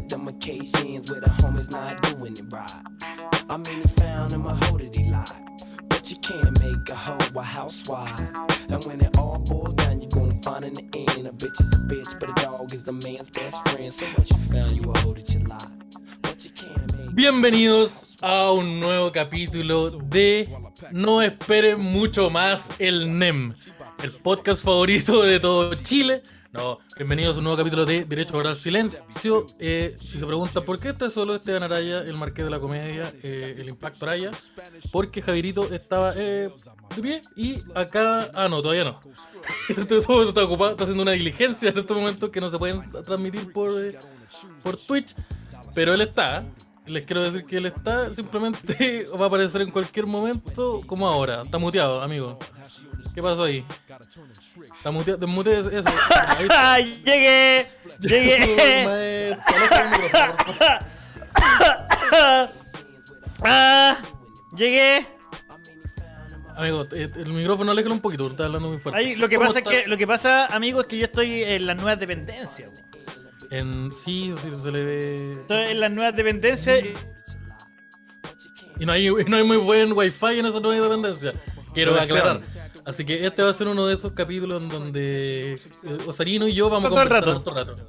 of them occasions where the homies not doing it right. I mean, he found him a hoe that he lied. But you can't make a hoe a housewife. And when it all boils down, you're gonna find in the end a bitch is a bitch, but a dog is a man's best friend. So what you found, you a hoe that you lie. But you can't make Bienvenidos a un nuevo capítulo de No esperen mucho más el NEM, el podcast favorito de todo Chile. No, bienvenidos a un nuevo capítulo de Derecho a Guardar Silencio. Eh, si se pregunta por qué está solo Esteban Araya, el marqués de la comedia, eh, el Impacto Araya, porque Javierito estaba eh, de pie y acá. Ah, no, todavía no. Este momento está ocupado, está haciendo una diligencia en estos momentos que no se pueden transmitir por, eh, por Twitch, pero él está. Les quiero decir que él está, simplemente va a aparecer en cualquier momento, como ahora. Está muteado, amigo. ¿Qué pasó ahí? Muteado, desmute eso. Ahí está. ¡Ay, llegué! ¡Llegué! ¡Ah! ¡Llegué! Amigo, eh, el micrófono aléjalo un poquito, estás hablando muy fuerte. Ay, lo que ¿Cómo pasa es que, lo que pasa, amigo, es que yo estoy en las nuevas dependencias. En, sí, sí, se le ve. Estoy en las nuevas dependencias. y- Y no hay, y no hay muy buen wifi en esa nueva dependencia. Quiero aclarar. Así que este va a ser uno de esos capítulos en donde eh, Osarino y yo vamos a Todo el conversar rato. todo el rato.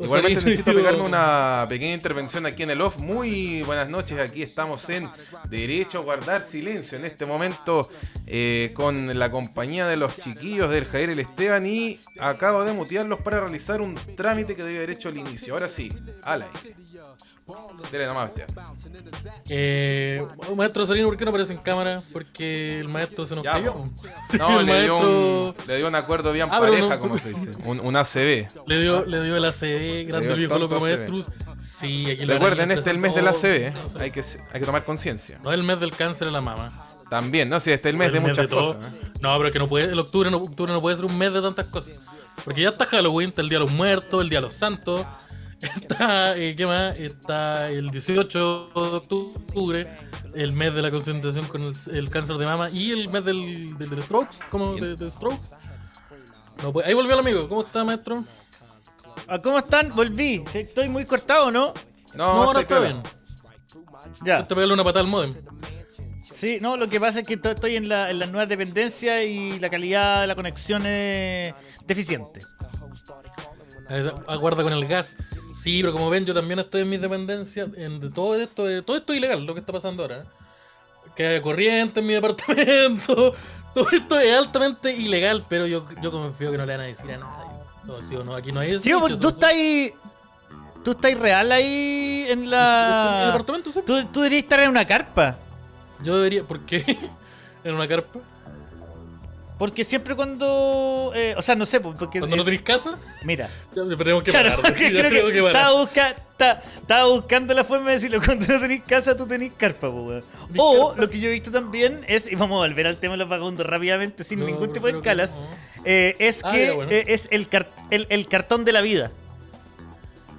Igualmente necesito pegarme una pequeña intervención aquí en el off. Muy buenas noches, aquí estamos en Derecho a Guardar Silencio en este momento eh, con la compañía de los chiquillos del Javier y el Esteban y acabo de mutearlos para realizar un trámite que debía haber hecho al inicio. Ahora sí, ala. Dele nomás, Esteban. Eh, maestro Osarino, ¿por qué no aparece en cámara? Porque el maestro se nos Ya, cayó. No, El le dio, un, maestro le dio un acuerdo bien Ah, pareja, no- como se dice. Un, un ACB. le dio, le dio el ACB, grande viejo ACB. Maestrus. Sí, aquí Recuerden, este es el mes del ACB. ¿eh? Hay que, hay que tomar conciencia. No es el mes del cáncer de la mama. También, no, sí, este es el mes de muchas cosas. ¿eh? No, pero que no puede, el octubre no, octubre no puede ser un mes de tantas cosas. Porque ya está Halloween, está el Día de los Muertos, el Día de los Santos. Está, eh, ¿qué más? Está el 18 de octubre, el mes de la concientización con el, el cáncer de mama y el mes del, del, del strokes, ¿cómo? De, de strokes. No puede- Ahí volvió el amigo, ¿cómo está, maestro? Ah, ¿Cómo están? Volví. Estoy muy cortado, ¿no? No, No, ahora está bien. Ya. Te pegarle una patada al modem. Sí, no, lo que pasa es que to- estoy en, la- en las nuevas dependencias y la calidad de la conexión es deficiente. Aguarda con el gas. Sí, pero como ven, yo también estoy en mis dependencias. En de todo esto, todo esto es ilegal, lo que está pasando ahora. Que haya corriente en mi departamento. Todo esto es altamente ilegal, pero yo, yo confío que no le van a decir a nadie. No, sí o no, aquí no hay. Sí, porque tú estás ahí. Tú estás real ahí en ¿En el la. departamento? sí. Tú, tú deberías estar en una carpa. Yo debería. ¿Por qué? ¿En una carpa? Porque siempre cuando. eh, o sea, no sé, porque. ¿Cuando no eh, tenéis casa? Mira. Ya tenemos que Claro, parar. ya creo que que parar. estaba, busca- ta- estaba buscando la forma de decirlo. Cuando no tenéis casa, tú tenés carpa, weón. O carpa. lo que yo he visto también es, y vamos a volver al tema de los vagabundos rápidamente, sin No, ningún tipo de que escalas, no. eh, es Ah, que ya, bueno. es el, car- el, el cartón de la vida.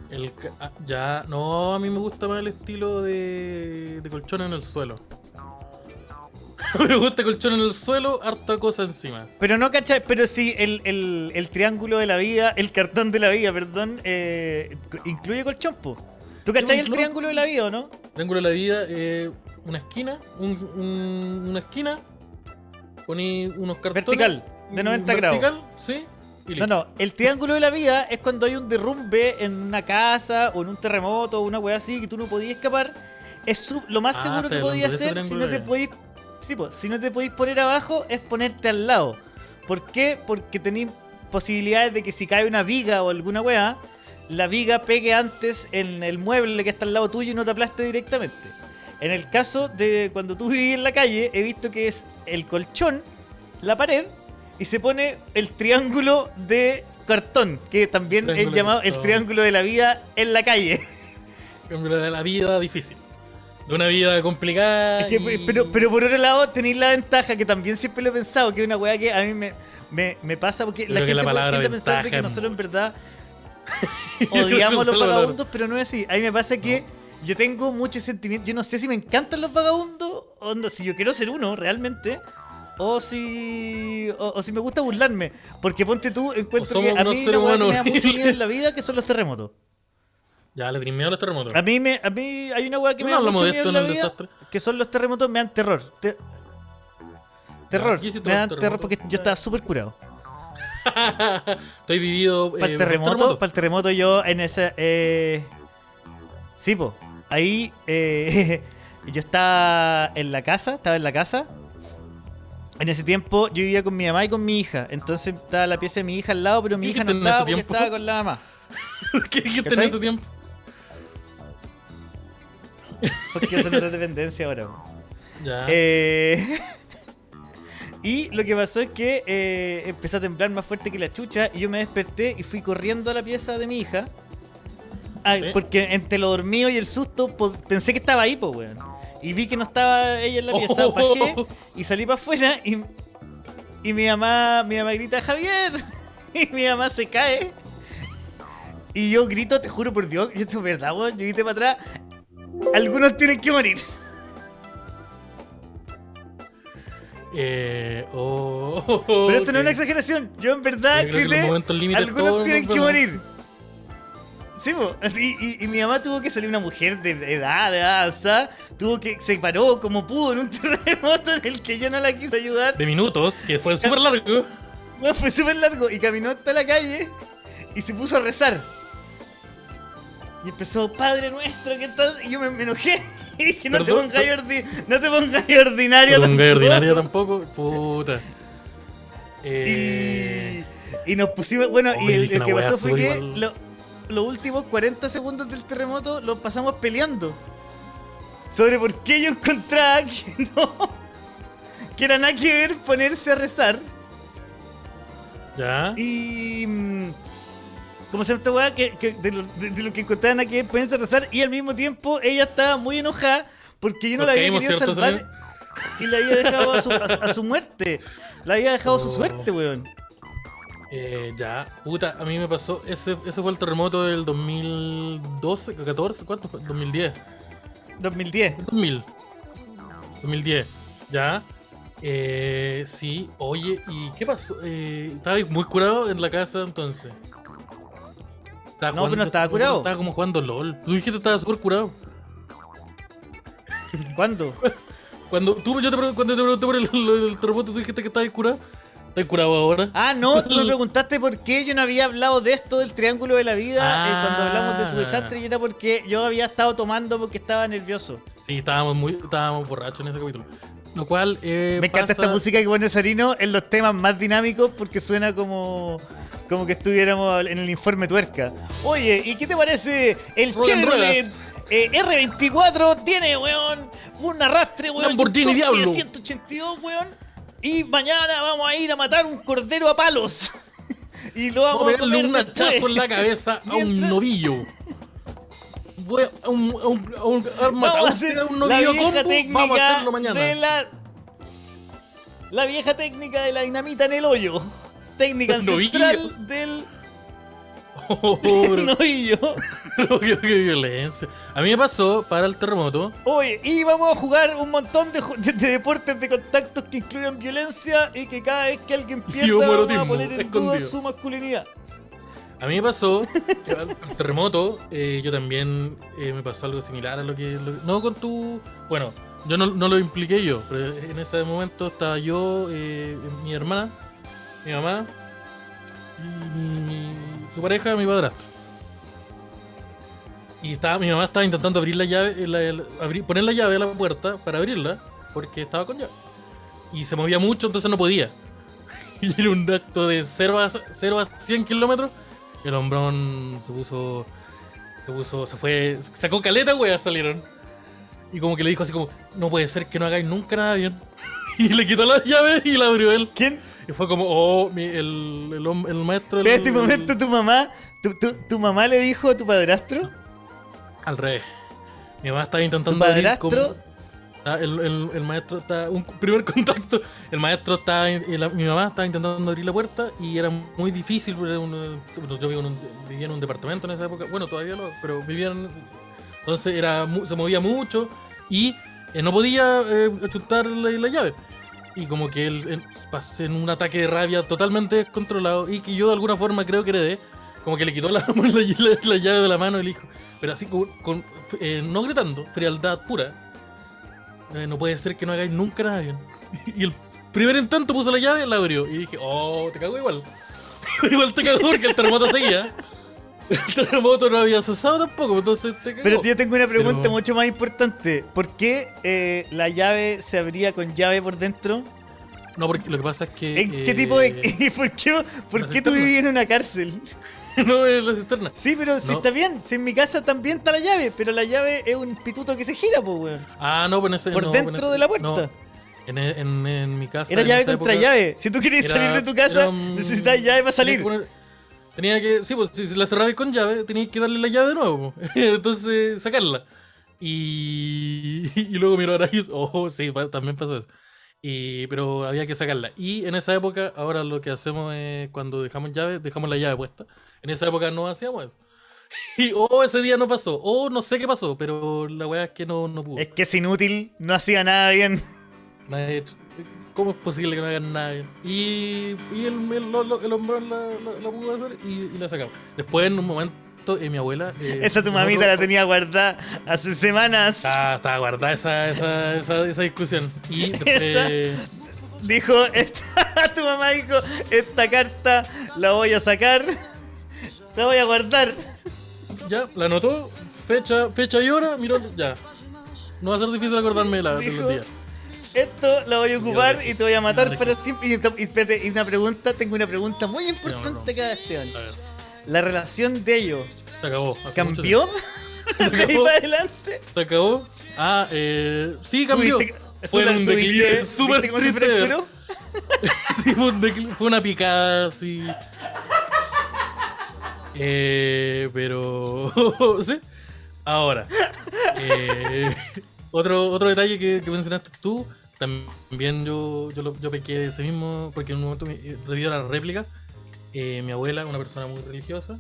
El ah, ya, no, a mí me gusta más el estilo de, de colchón en el suelo. me gusta colchón en el suelo, harta cosa encima. Pero no, ¿cachai? Pero sí, el, el- el triángulo de la vida, el cartón de la vida, perdón, eh, incluye colchón, po. ¿Tú cachai el triángulo de la vida o no? Triángulo de la vida, eh, una esquina, un, un- una esquina, poní unos cartones. Vertical, de 90 grados. Vertical, sí. y No, no, el triángulo de la vida es cuando hay un derrumbe en una casa o en un terremoto o una wea así que tú no podías escapar. Es lo más Ah, seguro que podías hacer si no te la podís, sí, po, si no te podís poner abajo es ponerte al lado. ¿Por qué? Porque tenéis posibilidades de que si cae una viga o alguna wea, la viga pegue antes en el mueble que está al lado tuyo y no te aplaste directamente. En el caso de cuando tú vivís en la calle, he visto que es el colchón, la pared, y se pone el triángulo de cartón, que también Triángulo es llamado el triángulo de la vida en la calle. Triángulo de la vida difícil. De una vida complicada. Es que, y- pero, pero por otro lado tenéis la ventaja, que también siempre lo he pensado, que es una weá que a mí me, me, me pasa, porque la gente la tiende a pensar de que nosotros en verdad odiamos a los vagabundos, pero no es así. A mí me pasa que yo tengo mucho sentimiento. Yo no sé si me encantan los vagabundos, onda, si yo quiero ser uno realmente, o si o, o si me gusta burlarme. Porque ponte tú, encuentro que a mí una weá que me da mucho miedo en la vida que son los terremotos. Ya, le tenés miedo a los terremotos. A mí, me, a mí hay una weá que me da mucho de miedo esto en la el vida, desastre. que son los terremotos, me dan terror. Te- terror, ¿qué hiciste me dan el terror terremoto? porque yo estaba súper curado. Estoy vivido. Para el terremoto, para el terremoto yo en ese... Eh... Sí, po. Ahí eh, yo estaba en la casa, estaba en la casa. En ese tiempo yo vivía con mi mamá y con mi hija. Entonces estaba la pieza de mi hija al lado, pero mi ¿Qué hija no dijiste en estaba porque tiempo? estaba con la mamá. ¿Qué dijiste en ¿Cachai? ese tiempo? Porque eso no es dependencia ahora. Ya. Eh, y lo que pasó es que eh, empezó a temblar más fuerte que la chucha y yo me desperté y fui corriendo a la pieza de mi hija. Sí. Porque entre lo dormido y el susto po- pensé que estaba ahí, pues, weón. Y vi que no estaba ella en la pieza, Oh. bajé y salí para afuera y, y mi mamá, mi mamá grita, Javier. Y mi mamá se cae. Y yo grito, te juro por Dios, yo esto es verdad, weón. Yo grité para atrás. Algunos tienen que morir. Eh, oh, Pero esto no es una exageración. Yo en verdad Yo que algunos tienen que morir. Sí, y, y- y mi mamá tuvo que salir una mujer de edad, de edad tuvo que se paró como pudo en un terremoto en el que yo no la quise ayudar. De minutos, que fue súper largo. Bueno, fue súper largo y caminó hasta la calle y se puso a rezar. Y empezó, Padre nuestro, ¿qué tal? Y yo me, me enojé. Y dije, no te pongas ordi no te pongas ordinario Pero un tampoco". ordinaria tampoco. Puta. Eh, Y, y nos pusimos. Bueno, y el, el que pasó fue que lo- los últimos 40 segundos del terremoto los pasamos peleando. Sobre por qué yo encontraba que no. Que era nada que ver ponerse a rezar. ya. Y. mm, ¿Cómo se llama esta weá? Que, que de, lo, de- de lo que encontraban ver ponerse a rezar. Y al mismo tiempo ella estaba muy enojada porque yo no Nos la había querido ¿cierto, salvar. Y la había dejado a su, a- a su muerte. La había dejado a su Oh. suerte, weón. Eh, ya. Puta, a mí me pasó. Ese, ese fue el terremoto del 2012, 14, ¿cuánto fue? 2010. 2010. 2000. 2010. Ya. Eh, sí, oye, ¿y qué pasó? Eh, estaba muy curado en la casa entonces. Estaba No, pero no estaba curado. Estaba como jugando LOL. Tú dijiste que estaba súper curado. ¿Cuándo? Cuando, tú, yo te, cuando te pregunté por el, el terremoto, tú dijiste que estabas curado. ¿Estás curado ahora? Ah, no, tú me preguntaste por qué yo no había hablado de esto del triángulo de la vida eh, Ah. cuando hablamos de tu desastre y era porque yo había estado tomando porque estaba nervioso. Sí, estábamos muy estábamos borrachos en ese capítulo. Lo cual eh, Me encanta pasa- esta música que pone Sarino en los temas más dinámicos porque suena como como que estuviéramos en el informe tuerca. Oye, ¿y qué te parece el Chevrolet eh, R24? Tiene, weón, un arrastre, weón. Lamborghini Diablo. de 182, weón. Y mañana vamos a ir a matar un cordero a palos. y lo vamos, Vamos a pegarle un hachazo en la cabeza a un novillo. Voy a, un, a un, a un, a un, Vamos a hacer un la vieja combo, técnica vamos a hacerlo mañana. de la la vieja técnica de la dinamita en el hoyo. Técnica El novillo. ancestral del Oh, pero- novillo. qué, qué violencia. A mí me pasó para el terremoto. Oye, y vamos a jugar un montón de, de- de deportes de contactos que incluyen violencia y que cada vez que alguien pierda vamos a poner en duda su masculinidad. A mí me pasó al, terremoto, eh, yo también eh, me pasó algo similar a lo que, No con tu. Bueno, yo no, lo impliqué yo, pero en ese momento estaba yo, eh, mi hermana, mi mamá y su pareja, mi padrastro. Y estaba, mi mamá estaba intentando abrir la llave, eh, la- la- poner la llave a la puerta para abrirla, porque estaba con llave. Y se movía mucho, entonces no podía. Y era un acto de 0 a, 0 a 100 kilómetros. El hombrón se puso. Se puso. Se fue. Sacó caleta, weas salieron. Y como que le dijo así como: No puede ser que no hagáis nunca nada bien. Y le quitó la llave y la abrió él. ¿Quién? Y fue como: Oh, mi- el, el, el maestro. el- En este momento tu mamá, tu, tu- tu mamá le dijo a tu padrastro, Al revés. Mi mamá estaba intentando. tu abrir padrastro, el, el- el maestro está. Un primer contacto. El maestro está. mi mamá estaba intentando abrir la puerta y era muy difícil. un- yo vivo en un- vivía en un departamento en esa época. Bueno, todavía lo. Pero vivían. Entonces era, se movía mucho y eh, no podía eh, la, la llave. Y como que él, pasé en un ataque de rabia totalmente descontrolado y que yo de alguna forma creo que heredé. como que le quitó la, la, la- la llave de la mano y le dijo, pero así con, con- eh, no gritando, frialdad pura. "Eh, no puede ser que no hagáis nunca nada bien. Y el primer intento puso la llave, la abrió. Y dije, oh, te cago igual. igual te cago porque el terremoto seguía. El terremoto no había cesado tampoco, entonces te cagó. Pero yo tengo una pregunta Pero- mucho más importante. ¿Por qué eh, la llave se abría con llave por dentro? No, porque lo que pasa es que. ¿En qué eh, tipo de.? ¿Y por qué, por qué tú vivías en una cárcel? no es la cisterna. Sí, pero si está bien. Si en mi casa también está la llave, pero la llave es un pituto que se gira, pues, weón. Ah, no, pero en ese. Por no, dentro de la puerta. no. en, en, en mi casa. Era llave contra época, llave. Si tú querías era- salir de tu casa, un- necesitabas llave para salir. Tenía que, sí, pues si la cerrabas con llave, tenías que darle la llave de nuevo. Entonces, sacarla. Y, y luego miró ahora y oh, sí, también pasó eso. Y, pero había que sacarla. Y en esa época, ahora lo que hacemos es cuando dejamos llave, dejamos la llave puesta. En esa época no hacíamos eso. Y oh, ese día no pasó. Oh, no sé qué pasó, pero la weá es que no, no pudo. Es que es inútil, no hacía nada bien. ¿Cómo es posible que no hagan nada bien? Y, y el, el, el hombre la, la- la pudo hacer y, y la sacamos. Después, en un momento, eh, mi abuela. eh, Esa tu mamita nosotros- la tenía guardada hace semanas. Estaba, estaba guardada esa, esa, esa, esa discusión. Y después. Dijo, esta, tu mamá dijo, esta carta la voy a sacar, la voy a guardar. Ya, la anotó. Fecha, fecha y hora. Miró, ya. No va a ser difícil acordarme la, de los días. Esto la voy a ocupar y te voy a matar para siempre. Y, y espérate, y una pregunta, tengo una pregunta muy importante acá, Esteban. A ver, La relación de ellos se acabó. cambió de ahí acabó. para adelante. Se acabó. Ah, eh, sí, cambió. Fue un declive ¿viste súper se triste. Sí, fue, un fue una picada así. Eh, pero. sí. Ahora. eh, otro, otro detalle que, mencionaste tú. También yo, yo, lo- yo pequé ese mismo. Porque en un momento, me- eh, debido a las réplicas, eh, mi abuela, una persona muy religiosa,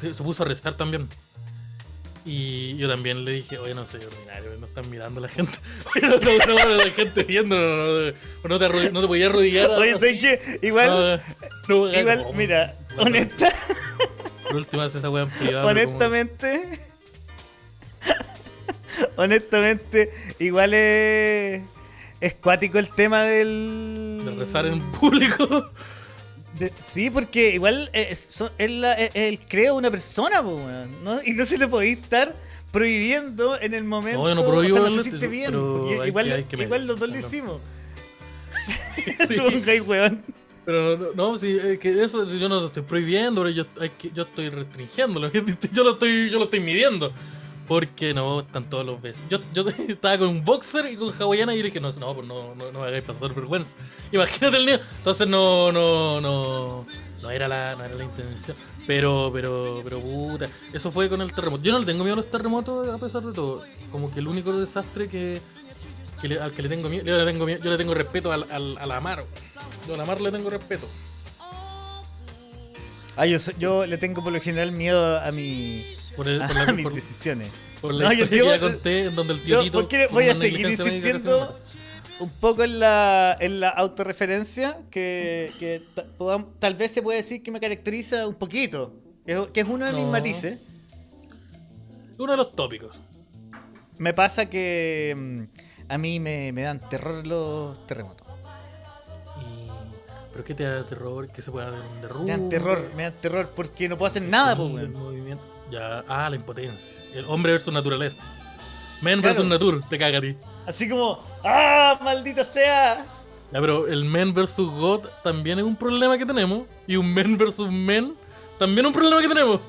se, se puso a rezar también. Y yo también le dije, oye, no soy ordinario, no están mirando la gente. Oye, no, no, la gente viendo, no, no, no, te, no te podías arrodillar. Oye. ¿sabes qué? Igual, No, igual, mira, honesta, Por último, hace esa wea en privado. pero como- honestamente, honestamente, igual es, es cuático el tema del... De rezar en público. De- sí, porque igual es, son- es la- es el creo de una persona, po, weón, ¿no? y no se le podía estar prohibiendo en el momento. No, yo no prohíbo o sea, no darle- se siente bien. pero porque hay igual, que- hay que igual medir, los dos lo hicimos. Sí. Tú, un gay, weón. Pero no, no, sí, es que eso yo no lo estoy prohibiendo, pero yo, hay que, yo estoy restringiéndolo. Yo lo estoy, yo lo estoy midiendo. Porque no, están todos los besos. Yo, yo estaba con un boxer y con hawaiana y le dije, no, no, pues no, no, no me hagáis pasar vergüenza. Imagínate el niño. Entonces no, no, no, no era la, no era la intención. Pero, pero, pero puta. Eso fue con el terremoto. Yo no le tengo miedo a los terremotos a pesar de todo. Como que el único desastre que, al que le tengo miedo, yo le tengo yo le tengo respeto al, al, a la mar. Yo a la mar le tengo respeto. Ah, yo, yo le tengo por lo general miedo a mi Por, el, por la, mis por- decisiones. por la No, yo que ya conté, en donde el tío Yo, Tito ¿por qué tuvo voy a seguir que insistiendo un poco en la, en la autorreferencia que, que tal vez se puede decir que me caracteriza un poquito? Que, es- que es uno de mis No. matices. Uno de los tópicos. Me pasa que mm, a mí me, me dan terror los terremotos. Y... ¿Pero qué te da terror? ¿Qué se puede dar un derrumbe? Me dan terror, me dan terror porque no puedo hacer nada, pues, Ya, ah, la impotencia. El hombre versus naturaleza. Men Claro. versus natur, te caga a ti. Así como, ¡ah, maldita sea! Ya, pero el men versus God también es un problema que tenemos. Y un men versus men también es un problema que tenemos.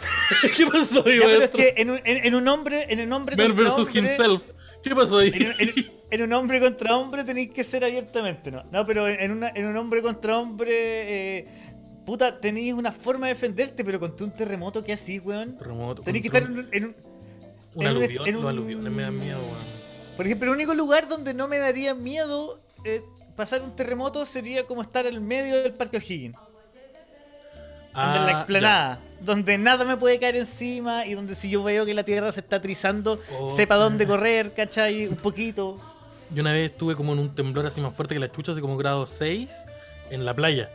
¿Qué pasó ahí, Ya, pero es que en un, en, en un hombre, en un hombre Men versus hombre- himself. ¿Qué pasó ahí? En, un- en- en un hombre contra hombre tenéis que ser abiertamente, ¿no? No, pero en, una- en un hombre contra hombre, eh, puta, tenéis una forma de defenderte, pero contra un terremoto, ¿qué así, weón? Terremoto. Tenéis que estar en un, en un- Un en un- aluvión. en Los aluviones me dan miedo, weón. Por ejemplo, el único lugar donde no me daría miedo eh, pasar un terremoto sería como estar al medio del Parque O'Higgins. Donde en la Ah, explanada, donde nada me puede caer encima y donde si yo veo que la tierra se está trizando, Oh. sepa dónde correr, ¿cachai? Un poquito. Yo una vez estuve como en un temblor así más fuerte que la chucha, así como grado 6, en la playa.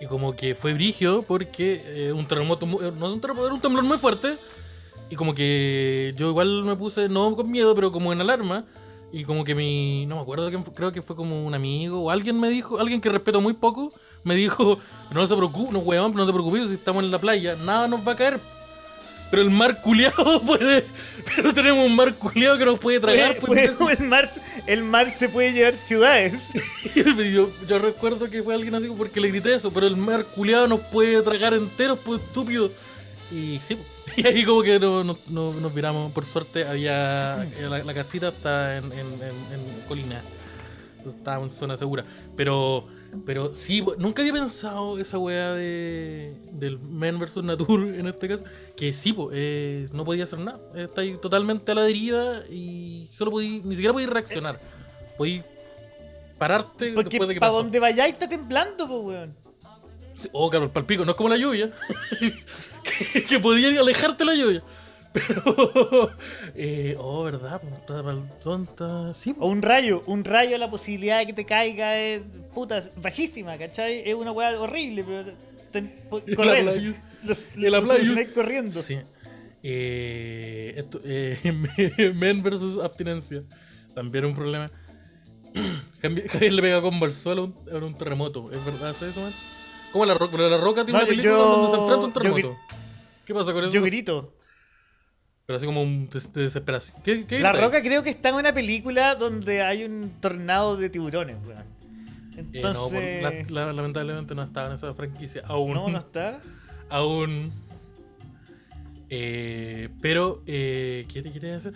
Y como que fue brigio porque eh, un terremoto, eh, no un terremoto, era un temblor muy fuerte. Y como que yo igual me puse, no con miedo, pero como en alarma. Y como que mi, no me acuerdo creo que fue como un amigo o alguien me dijo, alguien que respeto muy poco, me dijo, no se preocupe, no weón, no te preocupes si estamos en la playa, nada nos va a caer. Pero el mar culiado puede, pero tenemos un mar culiado que nos puede tragar. Puede- pues, puede- el, mar, el mar se puede llevar ciudades. yo, yo recuerdo que fue alguien así porque le grité eso, pero el mar culiado nos puede tragar enteros, pues estúpido. Y sí, y ahí como que no, no- no- nos viramos. Por suerte había. La, la casita está en, en- en- en colina. Entonces estábamos en zona segura. Pero. Pero sí, nunca había pensado esa weá de, del Men vs Nature en este caso. Que sí, po, eh, no podía hacer nada. Está ahí totalmente a la deriva y solo podí, ni siquiera podí reaccionar. Podí pararte Porque después de que para donde vayáis está temblando, pues, weón. Sí, Oh, claro, el palpico, no es como la lluvia. que, que podía alejarte la lluvia. Pero. eh, oh, ¿verdad? Puta pal- tonta. Sí, O un rayo, un rayo, la posibilidad de que te caiga es puta, bajísima, ¿cachai? Es una weá horrible, pero ten- correr. Los, los corriendo. Sí. Eh, esto, eh, men versus abstinencia. También un problema. Javier le pega combo al suelo a un, a un terremoto. ¿Es verdad ¿sabes eso, man? ¿Cómo la roca? La roca tiene No, una yo- película donde se enfrenta un yo terremoto. ¿Qué pasa con eso? Yo grito. Pero así como un des- de desesperación. ¿Qué, qué La? Roca creo que está en una película donde hay un tornado de tiburones, weón. Eh, no, por- Entonces. la- la- lamentablemente no estaba en esa franquicia aún. no, no está. Aún. Eh, pero, eh, ¿qué te quería decir?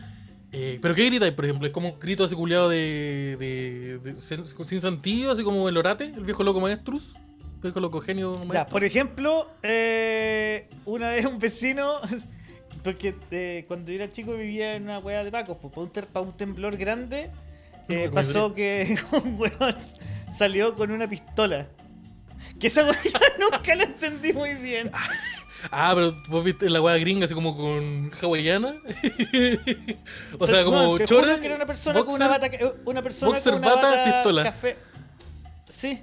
Eh, ¿Pero qué gritáis, por ejemplo? ¿Es como un grito así culiado de, de, de- sin, sin sentido, así como el orate, el viejo loco maestrus? El viejo loco genio maestro. Ya, por ejemplo, eh, una vez un vecino, porque eh, cuando yo era chico vivía en una hueá de Pacos, pues para un, ter- pa' un temblor grande, eh, pasó que un weón salió con una pistola. Que esa weá nunca la entendí muy bien. Ah, pero vos viste la weá gringa así como con hawaiana. o sea, como chora. que era una persona con una bata, ca- una persona boxer, con una bata, bata pistola. café. Sí,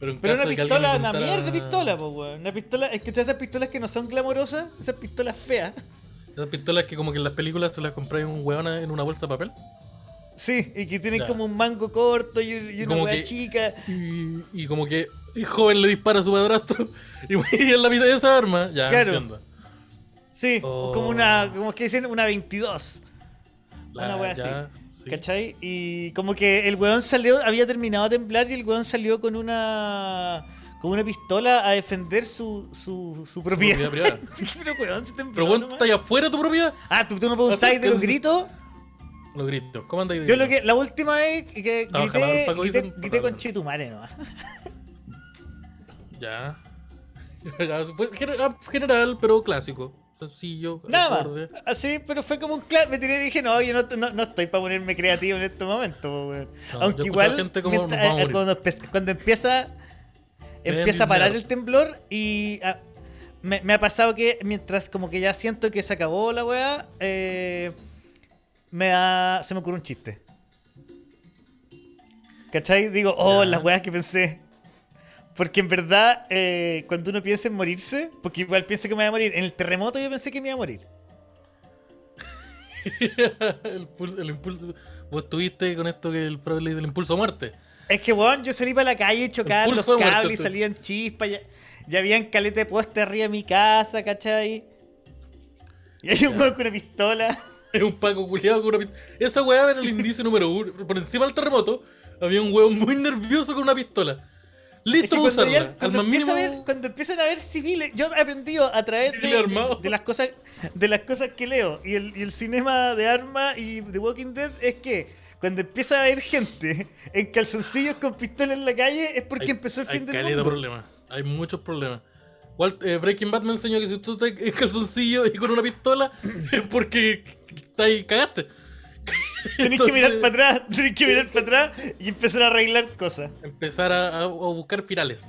Pero, en pero caso una de pistola, una mierda de pistola, pues weón. Una pistola, es que esas pistolas que no son glamorosas, esas pistolas feas. Esas pistolas que como que en las películas se las compré un weón en una bolsa de papel. Sí, y que tienen Ya. como un mango corto y, y una weá chica. Y, y como que el joven le dispara a su padrastro y, y en la mitad de esa arma, ya Claro. entiendo. Sí, Oh. como una, como que dicen una 22. La- Una wea ya, sí. ¿Cachai? Y como que el weón salió, había terminado de temblar y el weón salió con una con una pistola a defender su, su, su propiedad. propiedad privada. Sí, pero weón se tembló. Pero bueno, nomás. ¿está ahí afuera tu propiedad? Ah, tú, tú me preguntáis de los gritos. Los gritos. ¿Cómo andáis? Yo lo que, la última vez que jalado grité, grité, grité con Chetumare nomás. Ya. ya fue ah, general, pero clásico. Sencillo. Nada acorde. Así, pero fue como un clan. Me tiré y dije, no, yo no, no, no estoy para ponerme creativo en este momento, weón. No, Aunque igual, gente como, mientras- "Nos vamos a eh, morir". cuando, empieza, empieza a parar el temblor y ah, me, me ha pasado que mientras como que ya siento que se acabó la weá, eh, me da, se me ocurre un chiste. ¿Cachai? Digo, oh, Ya. las weas que pensé. Porque en verdad, eh, cuando uno piensa en morirse, porque igual pienso que me voy a morir. En el terremoto yo pensé que me iba a morir. el, pulso- el impulso. Vos estuviste con esto que el Freud le dice el impulso a muerte. Es que, weón, yo salí para la calle y chocaban El los muerte, cables y salían chispas. Ya, ya habían caleta de poste arriba de mi casa, ¿cachai? Y hay un weón con una pistola. Es un Paco culiado con una pistola. Esa weá era el indicio número uno. Por encima del terremoto había un weón muy nervioso con una pistola. Es Listo que cuando, usarla. A ver- empiezan a ver civiles, yo he aprendido a través de, de las cosas de las cosas que leo y el, y el cinema de armas y The Walking Dead es que cuando empieza a haber gente en calzoncillos con pistola en la calle es porque hay- empezó el hay fin del de mundo. problemas. Hay muchos problemas. Walt- eh, Breaking Bad me enseñó que si tú estás en calzoncillo y con una pistola es porque está ahí, cagaste. Tenés que mirar para atrás, tenés que mirar para atrás y empezar a arreglar cosas. Empezar a, a- a buscar finales.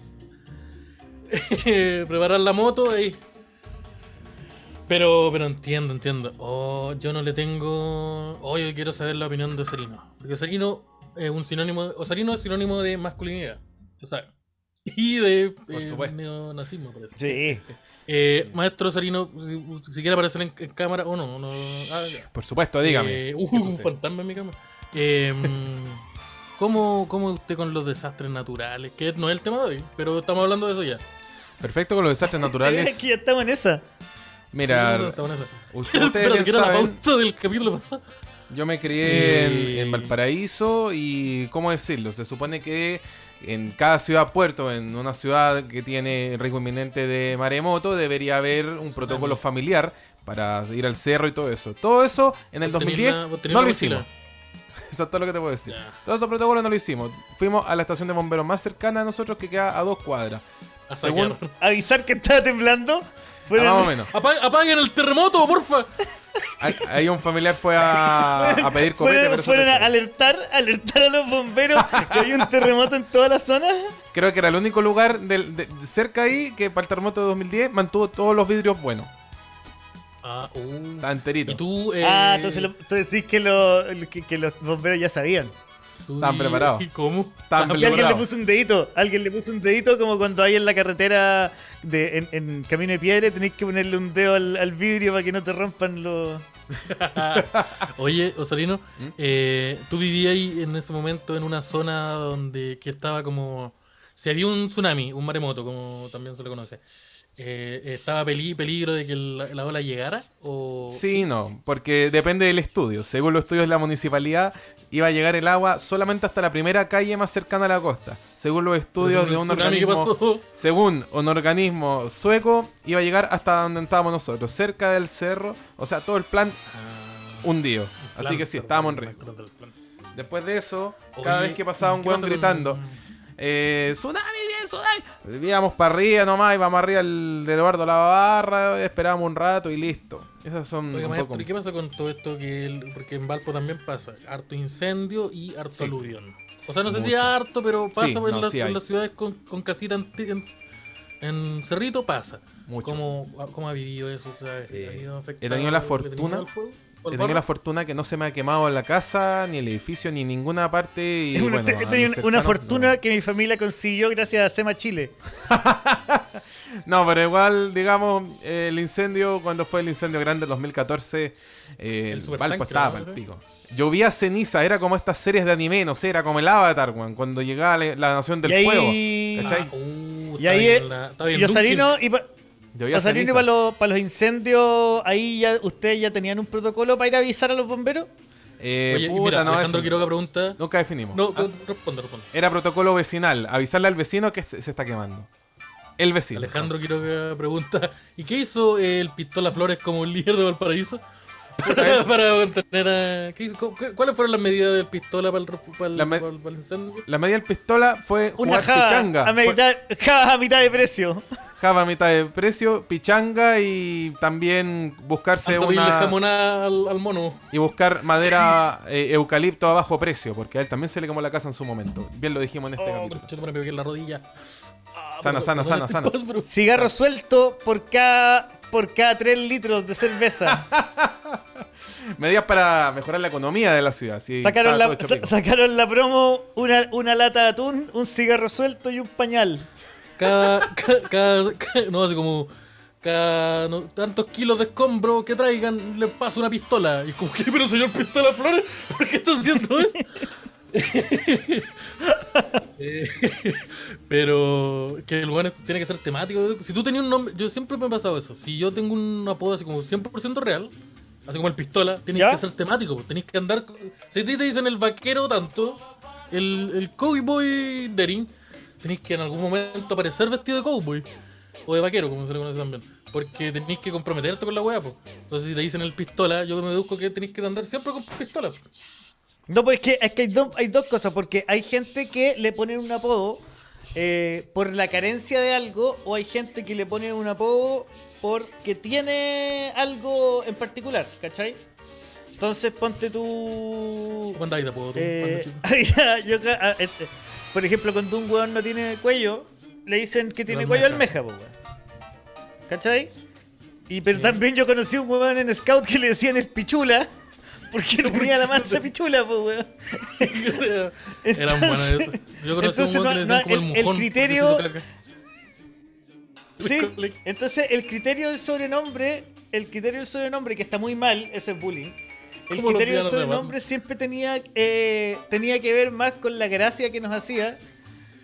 Preparar la moto ahí. Pero, pero entiendo, entiendo. Oh, yo no le tengo. Oh, yo quiero saber la opinión de Osarino. Porque Osarino es un sinónimo. Osarino es sinónimo de masculinidad. Se sabe. y de Por eh, supuesto. neonazismo, parece. Sí. Eh, maestro Sarino, si, si quiere aparecer en, en cámara o no, no ah. Por supuesto, dígame. Eh, uh, ¿Qué un fantasma en mi cama. Eh, ¿cómo, ¿Cómo usted con los desastres naturales? Que no es el tema de hoy, pero estamos hablando de eso ya. Perfecto con los desastres naturales. Ya estamos en esa. Mira, ustedes que era la saben, pauta del capítulo pasado. yo me crié en, en Valparaíso y, ¿cómo decirlo? Se supone que en cada ciudad puerto, en una ciudad que tiene riesgo inminente de maremoto, debería haber un protocolo familiar para ir al cerro y todo eso. Todo eso en el Vos tenés 2010 la- vos tenés no lo hicimos. Eso es todo lo que te puedo decir. Ya. Todos esos protocolos no lo hicimos. Fuimos a la estación de bomberos más cercana a nosotros que queda a dos cuadras. A Según-. Avisar que estaba temblando. Ah, más o menos. Apa- Apaguen el terremoto, porfa. Ahí- Ahí un familiar fue a, a pedir copete, fueron, pero eso fueron a alertar, alertar a los bomberos que había un terremoto en toda la zona. Creo que era el único lugar del- de, de cerca ahí que para el terremoto de 2010 mantuvo todos los vidrios buenos. Ah, uh. Está enterito. Y tú. eh, Ah, entonces lo- tú decís que, lo- que, que los bomberos ya sabían. Y- preparados. ¿Y cómo? Y alguien le puso un dedito, alguien le puso un dedito como cuando hay en la carretera de, en, en Camino de Piedra tenéis que ponerle un dedo al, al vidrio para que no te rompan los... Oye, Osalino, ¿Mm? eh, tú vivías ahí en ese momento en una zona donde que estaba como. Si había un tsunami, un maremoto, como también se le conoce, eh, ¿estaba peli- peligro de que la, la ola llegara? O... Sí, no, porque depende del estudio. Según los estudios de la municipalidad, iba a llegar el agua solamente hasta la primera calle más cercana a la costa. Según los estudios ¿El de un organismo, según un organismo sueco, iba a llegar hasta donde estábamos nosotros, cerca del cerro. O sea, todo el plan hundido. Así que sí, estábamos en riesgo. Después de eso, cada vez que pasaba un ¿qué weón pasa con- gritando, eh, tsunami, bien, tsunami. Íbamos para arriba nomás, íbamos arriba el del Eduardo Lavabarra, esperábamos un rato y listo. Esas son un maestro, poco... ¿y qué pasa con todo esto? que el- Porque en Valpo también pasa harto incendio y harto Sí. aluvión. O sea, no si Mucho. harto, pero pasa Sí, en, no, las, sí en hay. las ciudades con, con casita en, en, Cerrito, pasa. Mucho. ¿Cómo, cómo ha vivido eso? O sea, Eh, ¿ha ido afectado he tenido la fortuna- He tenido la fortuna que no se me ha quemado la casa, ni el edificio, ni ninguna parte. Y, He bueno, tenido una fortuna no. que mi familia consiguió gracias a SEMA Chile. No, pero igual, digamos, eh, el incendio, cuando fue el incendio grande del 2014, eh, El Valpo estaba ¿no? para el pico. Llovía ceniza, era como estas series de anime, no sé, era como el Avatar, cuando llegaba la, la Nación del y ahí, Fuego. ¿cachai? Ah, uh, y ahí bien eh, la- está bien y Osarino Dunkin'. y pa- Llovía Osarino y ceniza. para los, para los incendios, ahí ya ustedes ya tenían un protocolo para ir a avisar a los bomberos. Eh, Oye, puta, mira, no, Alejandro Quiroga pregunta. Nunca definimos. No, Ah, responde, responde. Era protocolo vecinal, avisarle al vecino que se, se está quemando. El vecino. Alejandro Quiroga pregunta: ¿Y qué hizo el Pistola Flores como líder de Valparaíso? Para, para contener a. ¿qué hizo? ¿Cu- cu- ¿Cuáles fueron las medidas del Pistola para el, para el, La me- para el- para el incendio? La medida del pistola fue Una jugar java pichanga. a mitad, java a mitad de precio. Java a mitad de precio, pichanga y también buscarse Anda a pedirle una jamonada al, al mono. y buscar madera eh, eucalipto a bajo precio, porque a él también se le quemó la casa en su momento. Bien lo dijimos en este Oh, capítulo. conchetumare, me pegué en la rodilla. Ah, Sana, sana, sana, este sana. Cigarro suelto por cada, por cada 3 litros de cerveza. Medidas para mejorar la economía de la ciudad. sí, sacaron, la, sa- sacaron la promo, una, una lata de atún, un cigarro suelto y un pañal. Cada, ca- cada, ca- no, así como cada no, tantos kilos de escombro que traigan, le paso una pistola. Y como que, pero señor Pistola Flores, ¿por qué está haciendo eso? Eh, pero que el lugar tiene que ser temático. Si tú tenías un nombre, yo siempre me ha pasado eso. Si yo tengo un apodo así como 100% real, así como el pistola, tienes ¿Ya? que ser temático. pues, Tenés que andar. Si te dicen el vaquero tanto, el, el cowboy Derin, tenéis que en algún momento aparecer vestido de cowboy. O de vaquero, como se le conoce también. Porque tenéis que comprometerte con la weá, pues. Entonces, si te dicen el pistola, yo me deduzco que tenéis que andar siempre con pistola. No, pues es que, es que hay, dos- hay dos cosas, porque hay gente que le ponen un apodo eh, por la carencia de algo, o hay gente que le pone un apodo porque tiene algo en particular, ¿cachai? Entonces ponte tú... ¿Cuándo hay de apodo tú? Eh, yo ah, este, por ejemplo, cuando un weón no tiene cuello, le dicen que tiene cuello almeja, po, weón. ¿Cachai? Y pero también yo conocí un weón en Scout que le decían el pichula, Porque tenía la mansa pichula, pues, weón. Eran buenas Entonces- esas. Yo conocí a un entonces weón que no- como el el- criterio-. Sí, entonces el criterio del sobrenombre, el criterio del sobrenombre, que está muy mal, eso es bullying. El criterio del sobrenombre siempre tenía, eh, tenía que ver más con la gracia que nos hacía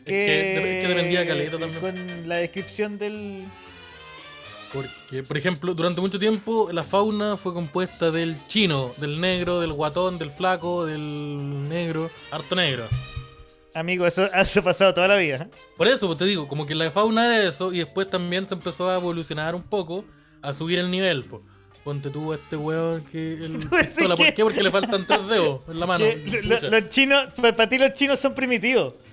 que, que dep- que dependía de caleta también. con la descripción del... Porque, por ejemplo, durante mucho tiempo la fauna fue compuesta del chino, del negro, del guatón, del flaco, del negro, harto negro. Amigo, eso, eso ha pasado toda la vida. Por eso, pues te digo, como que la fauna era eso y después también se empezó a evolucionar un poco, a subir el nivel. Pues. Ponte tú a este weón que el pistola, ¿por qué? Porque le faltan tres dedos en la mano. Lo- los chinos, para ti los chinos son primitivos.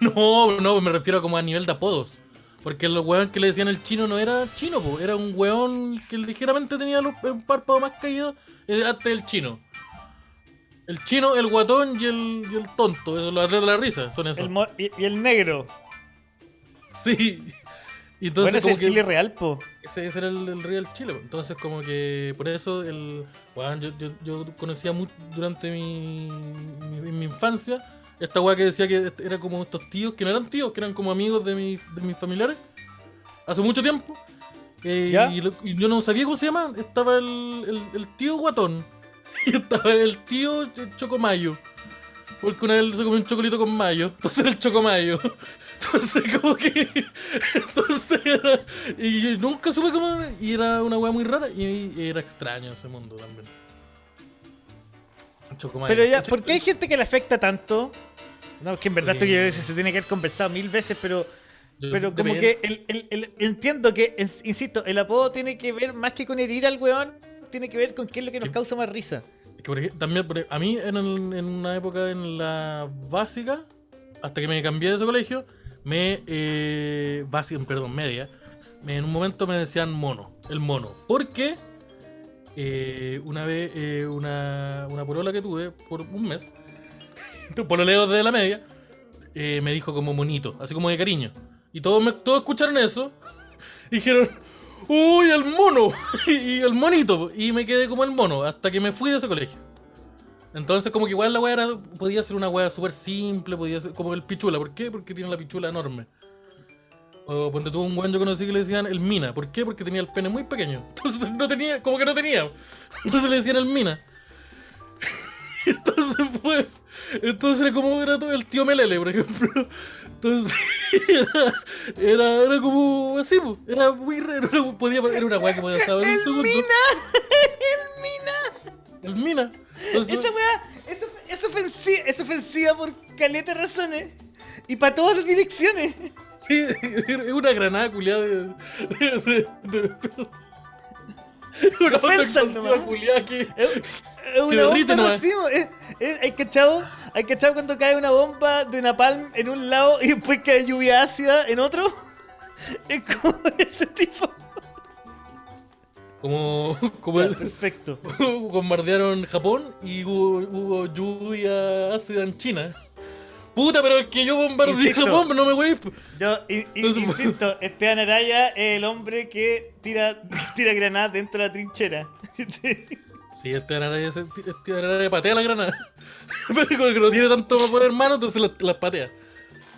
No, no, me refiero como a nivel de apodos. Porque el weón que le decían el chino no era chino, po, era un weón que ligeramente tenía los, un párpado más caído eh, hasta el chino. El chino, el guatón y el, y el tonto, eso, los atletas de la risa, son esos. El y, y el negro. Sí. Bueno, entonces es el que chile real, po. Ese, ese era el, el real Chile. po. Entonces como que por eso el weón, yo, yo, yo conocía mucho durante mi, mi, mi infancia esta weá que decía que era como estos tíos, que no eran tíos, que eran como amigos de mis, de mis familiares. Hace mucho tiempo. Eh, y, lo- y yo no sabía cómo se llama. Estaba el, el, el tío guatón. Y estaba el tío chocomayo. Porque una vez se comió un chocolito con mayo. Entonces era el chocomayo. Entonces como que... Entonces era... Y nunca supe cómo... Y era una weá muy rara. Y era extraño ese mundo también. Chocomayo. Pero ya, ¿por qué hay gente que le afecta tanto? No, es que en verdad esto se tiene que haber conversado mil veces, pero, yo- pero como que el, el- el- entiendo que, es- insisto, el apodo tiene que ver más que con herir al weón, tiene que ver con qué es lo que nos Que- causa más risa. Es que por también por a mí en, en una época en la básica, hasta que me cambié de ese colegio, me eh, perdón, media, me- en un momento me decían mono, el mono. Porque eh, una vez eh, una, una polola que tuve por un mes, tu pololeo de la media, eh, me dijo como monito, así como de cariño. Y todos, me, todos escucharon eso. y Dijeron, uy, el mono. y el monito. Y me quedé como el mono hasta que me fui de ese colegio. Entonces como que igual la weá era, podía ser una weá súper simple, podía ser como el pichula. ¿Por qué? Porque tiene la pichula enorme. O ponte tuvo un weón yo conocí que le decían el mina. ¿Por qué? Porque tenía el pene muy pequeño. Entonces no tenía, como que no tenía. Entonces le decían el mina. Entonces fue. Entonces era como era todo el tío Melele, por ejemplo. Entonces era, era, era como así, po. era muy raro. Era, podía, era una weá que podía en un segundo. ¡El mina! El mina. Entonces, Esa weá es, of- es ofensiva, es ofensiva por caleta de razones. Y para todas las direcciones. Sí, es una granada culiada de. de, de- de- una Ofensa culiada que. Es una bomba nomás. racimo. Es, es- ¿Hay cachado? ¿Hay cachado cuando cae una bomba de napalm en un lado y después cae lluvia ácida en otro? Es como ese tipo. Como. como Ya, perfecto. bombardearon Japón y hubo, hubo lluvia ácida en China. Puta, pero es que yo bombardeé Insisto. Japón, no me voy. Yo i- i- Entonces, insisto, Esteban Araya es el hombre que tira, tira granadas dentro de la trinchera. Sí, este Araya, se- este Araya patea la granada. Pero como que no tiene tanto poder hermano, entonces las, las patea.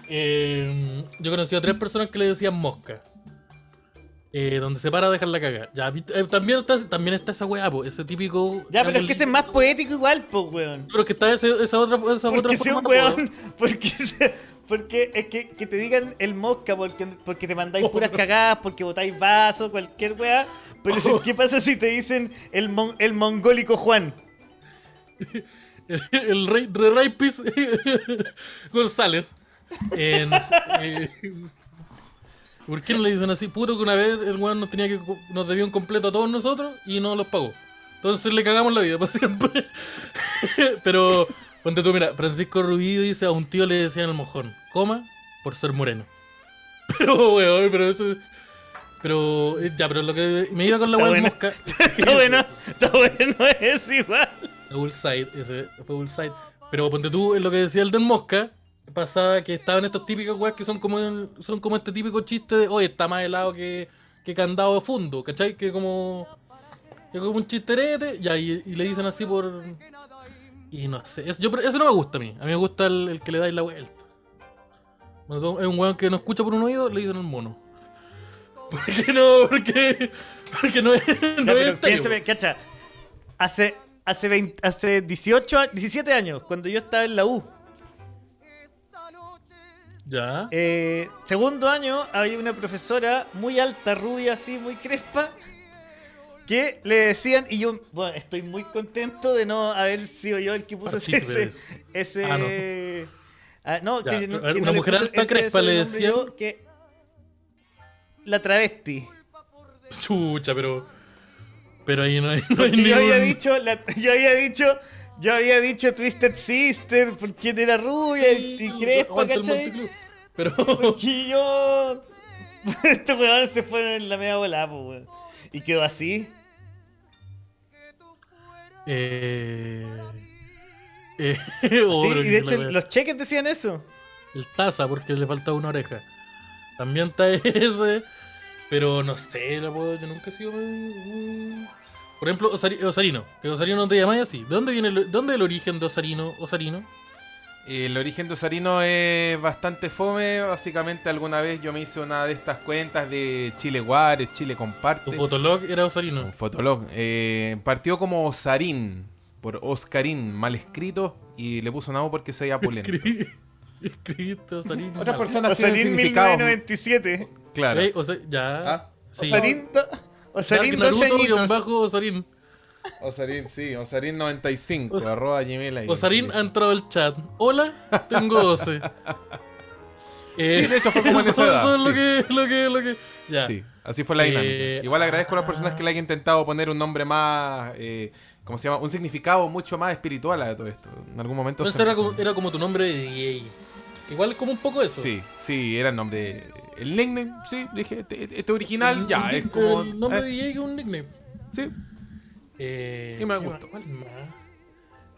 Eh, yo conocí a tres personas que le decían mosca. Eh, donde se para a dejar la caga. Ya, eh, también, está, también está esa weá, po, ese típico. ya, pero es que ese es más poético igual, pues, weón. Pero es que está ese- esa otra, esa otra Porque un forma apodo. weón. Porque, porque es que, que te digan el mosca porque, porque te mandáis puras cagadas, porque botáis vasos, cualquier weá. Pero si- ¿qué pasa si te dicen el, mon- el mongólico Juan? el rey de Raipis González. En- eh, ¿Por qué no le dicen así? Puto que una vez el weón nos tenía que nos debió un completo a todos nosotros y no los pagó. Entonces le cagamos la vida para siempre. Pero ponte tú, mira, Francisco Rubí dice a un tío le decían el mojón, coma, por ser moreno. Pero weón, pero eso pero eh, ya, pero lo que me iba con la weón mosca. Está bueno, está bueno, es igual. Bullside, ese fue Bullside. Pero ponte tú, en lo que decía el del Mosca, pasaba que estaban estos típicos weas que son como el- son como este típico chiste de, oye, está más helado que, que candado de fondo, ¿cachai? Que como. Es como un chisterete, ya, y, y le dicen así por. Y no sé, eso, yo, eso no me gusta a mí. A mí me gusta el, el que le dais la vuelta. Cuando es un weón que no escucha por un oído, le dicen el mono. ¿Por qué no? Porque, porque no es. No Ya, es piénsame, cacha. Hace, hace, 20 hace 18, a- 17 años, cuando yo estaba en la U, Ya. eh, segundo año, había una profesora muy alta, rubia, así, muy crespa, que le decían, y yo, bueno, estoy muy contento de no haber sido yo el que puso ese. Partícipe ese, Ah, Ah, no, Ya, que, no- a ver, que una no mujer alta crespa le sobrenombre yo, decían. que la travesti. Chucha, pero. Pero ahí no hay, no hay yo había dicho, la- yo había dicho, yo había dicho Twisted Sister porque era rubia y, y crespa, ¿cachai? Pero. Porque yo. Estos weones se fueron en la media volada, pues, weón. Y quedó así. Eh. Eh, Sí, oh, y de hecho los cheques decían eso. El taza, porque le faltaba una oreja. También está ese. Pero no sé, la puedo, yo nunca he sido muy. Por ejemplo, Osari- Osarino. Que Osarino no te llamáis así. ¿De dónde viene el, de dónde es el origen de Osarino? Osarino. El origen de Osarino es bastante fome. Básicamente, alguna vez yo me hice una de estas cuentas de Chile Guares, Chile Comparte. Tu fotolog era Osarino. Un fotolog. Eh, partió como Osarín, por Oscarín, mal escrito, y le puso nabo porque se veía pulento. Escribí- Escribiste Osarino. Otras mal. personas Osarín significados. 1997. Claro. Ey, Osa- ya. Ah. Sí. Osarín, Osarín Dark 12 Naruto guion añitos. bajo Osarín. Osarín, sí, Osarín95, Os- arroba gmail ahí. Osarín ha entrado al chat. Hola, tengo 12. Eh, Sí, de hecho fue como en esa edad, Eso es lo sí. que, lo que, lo que. Ya. Sí, así fue la Eh, dinámica. Igual agradezco a las personas que le hayan intentado poner un nombre más, eh, ¿cómo se llama? Un significado mucho más espiritual a todo esto. En algún momento... Era como, era como tu nombre de DJ. Igual como un poco eso. Sí, sí, era el nombre... El nickname, sí, dije, este, este original El- ya, el- es como... El nombre eh, de DJ es un nickname. sí, Eh, Y me ¿qué gustó. más? ¿Cuál más?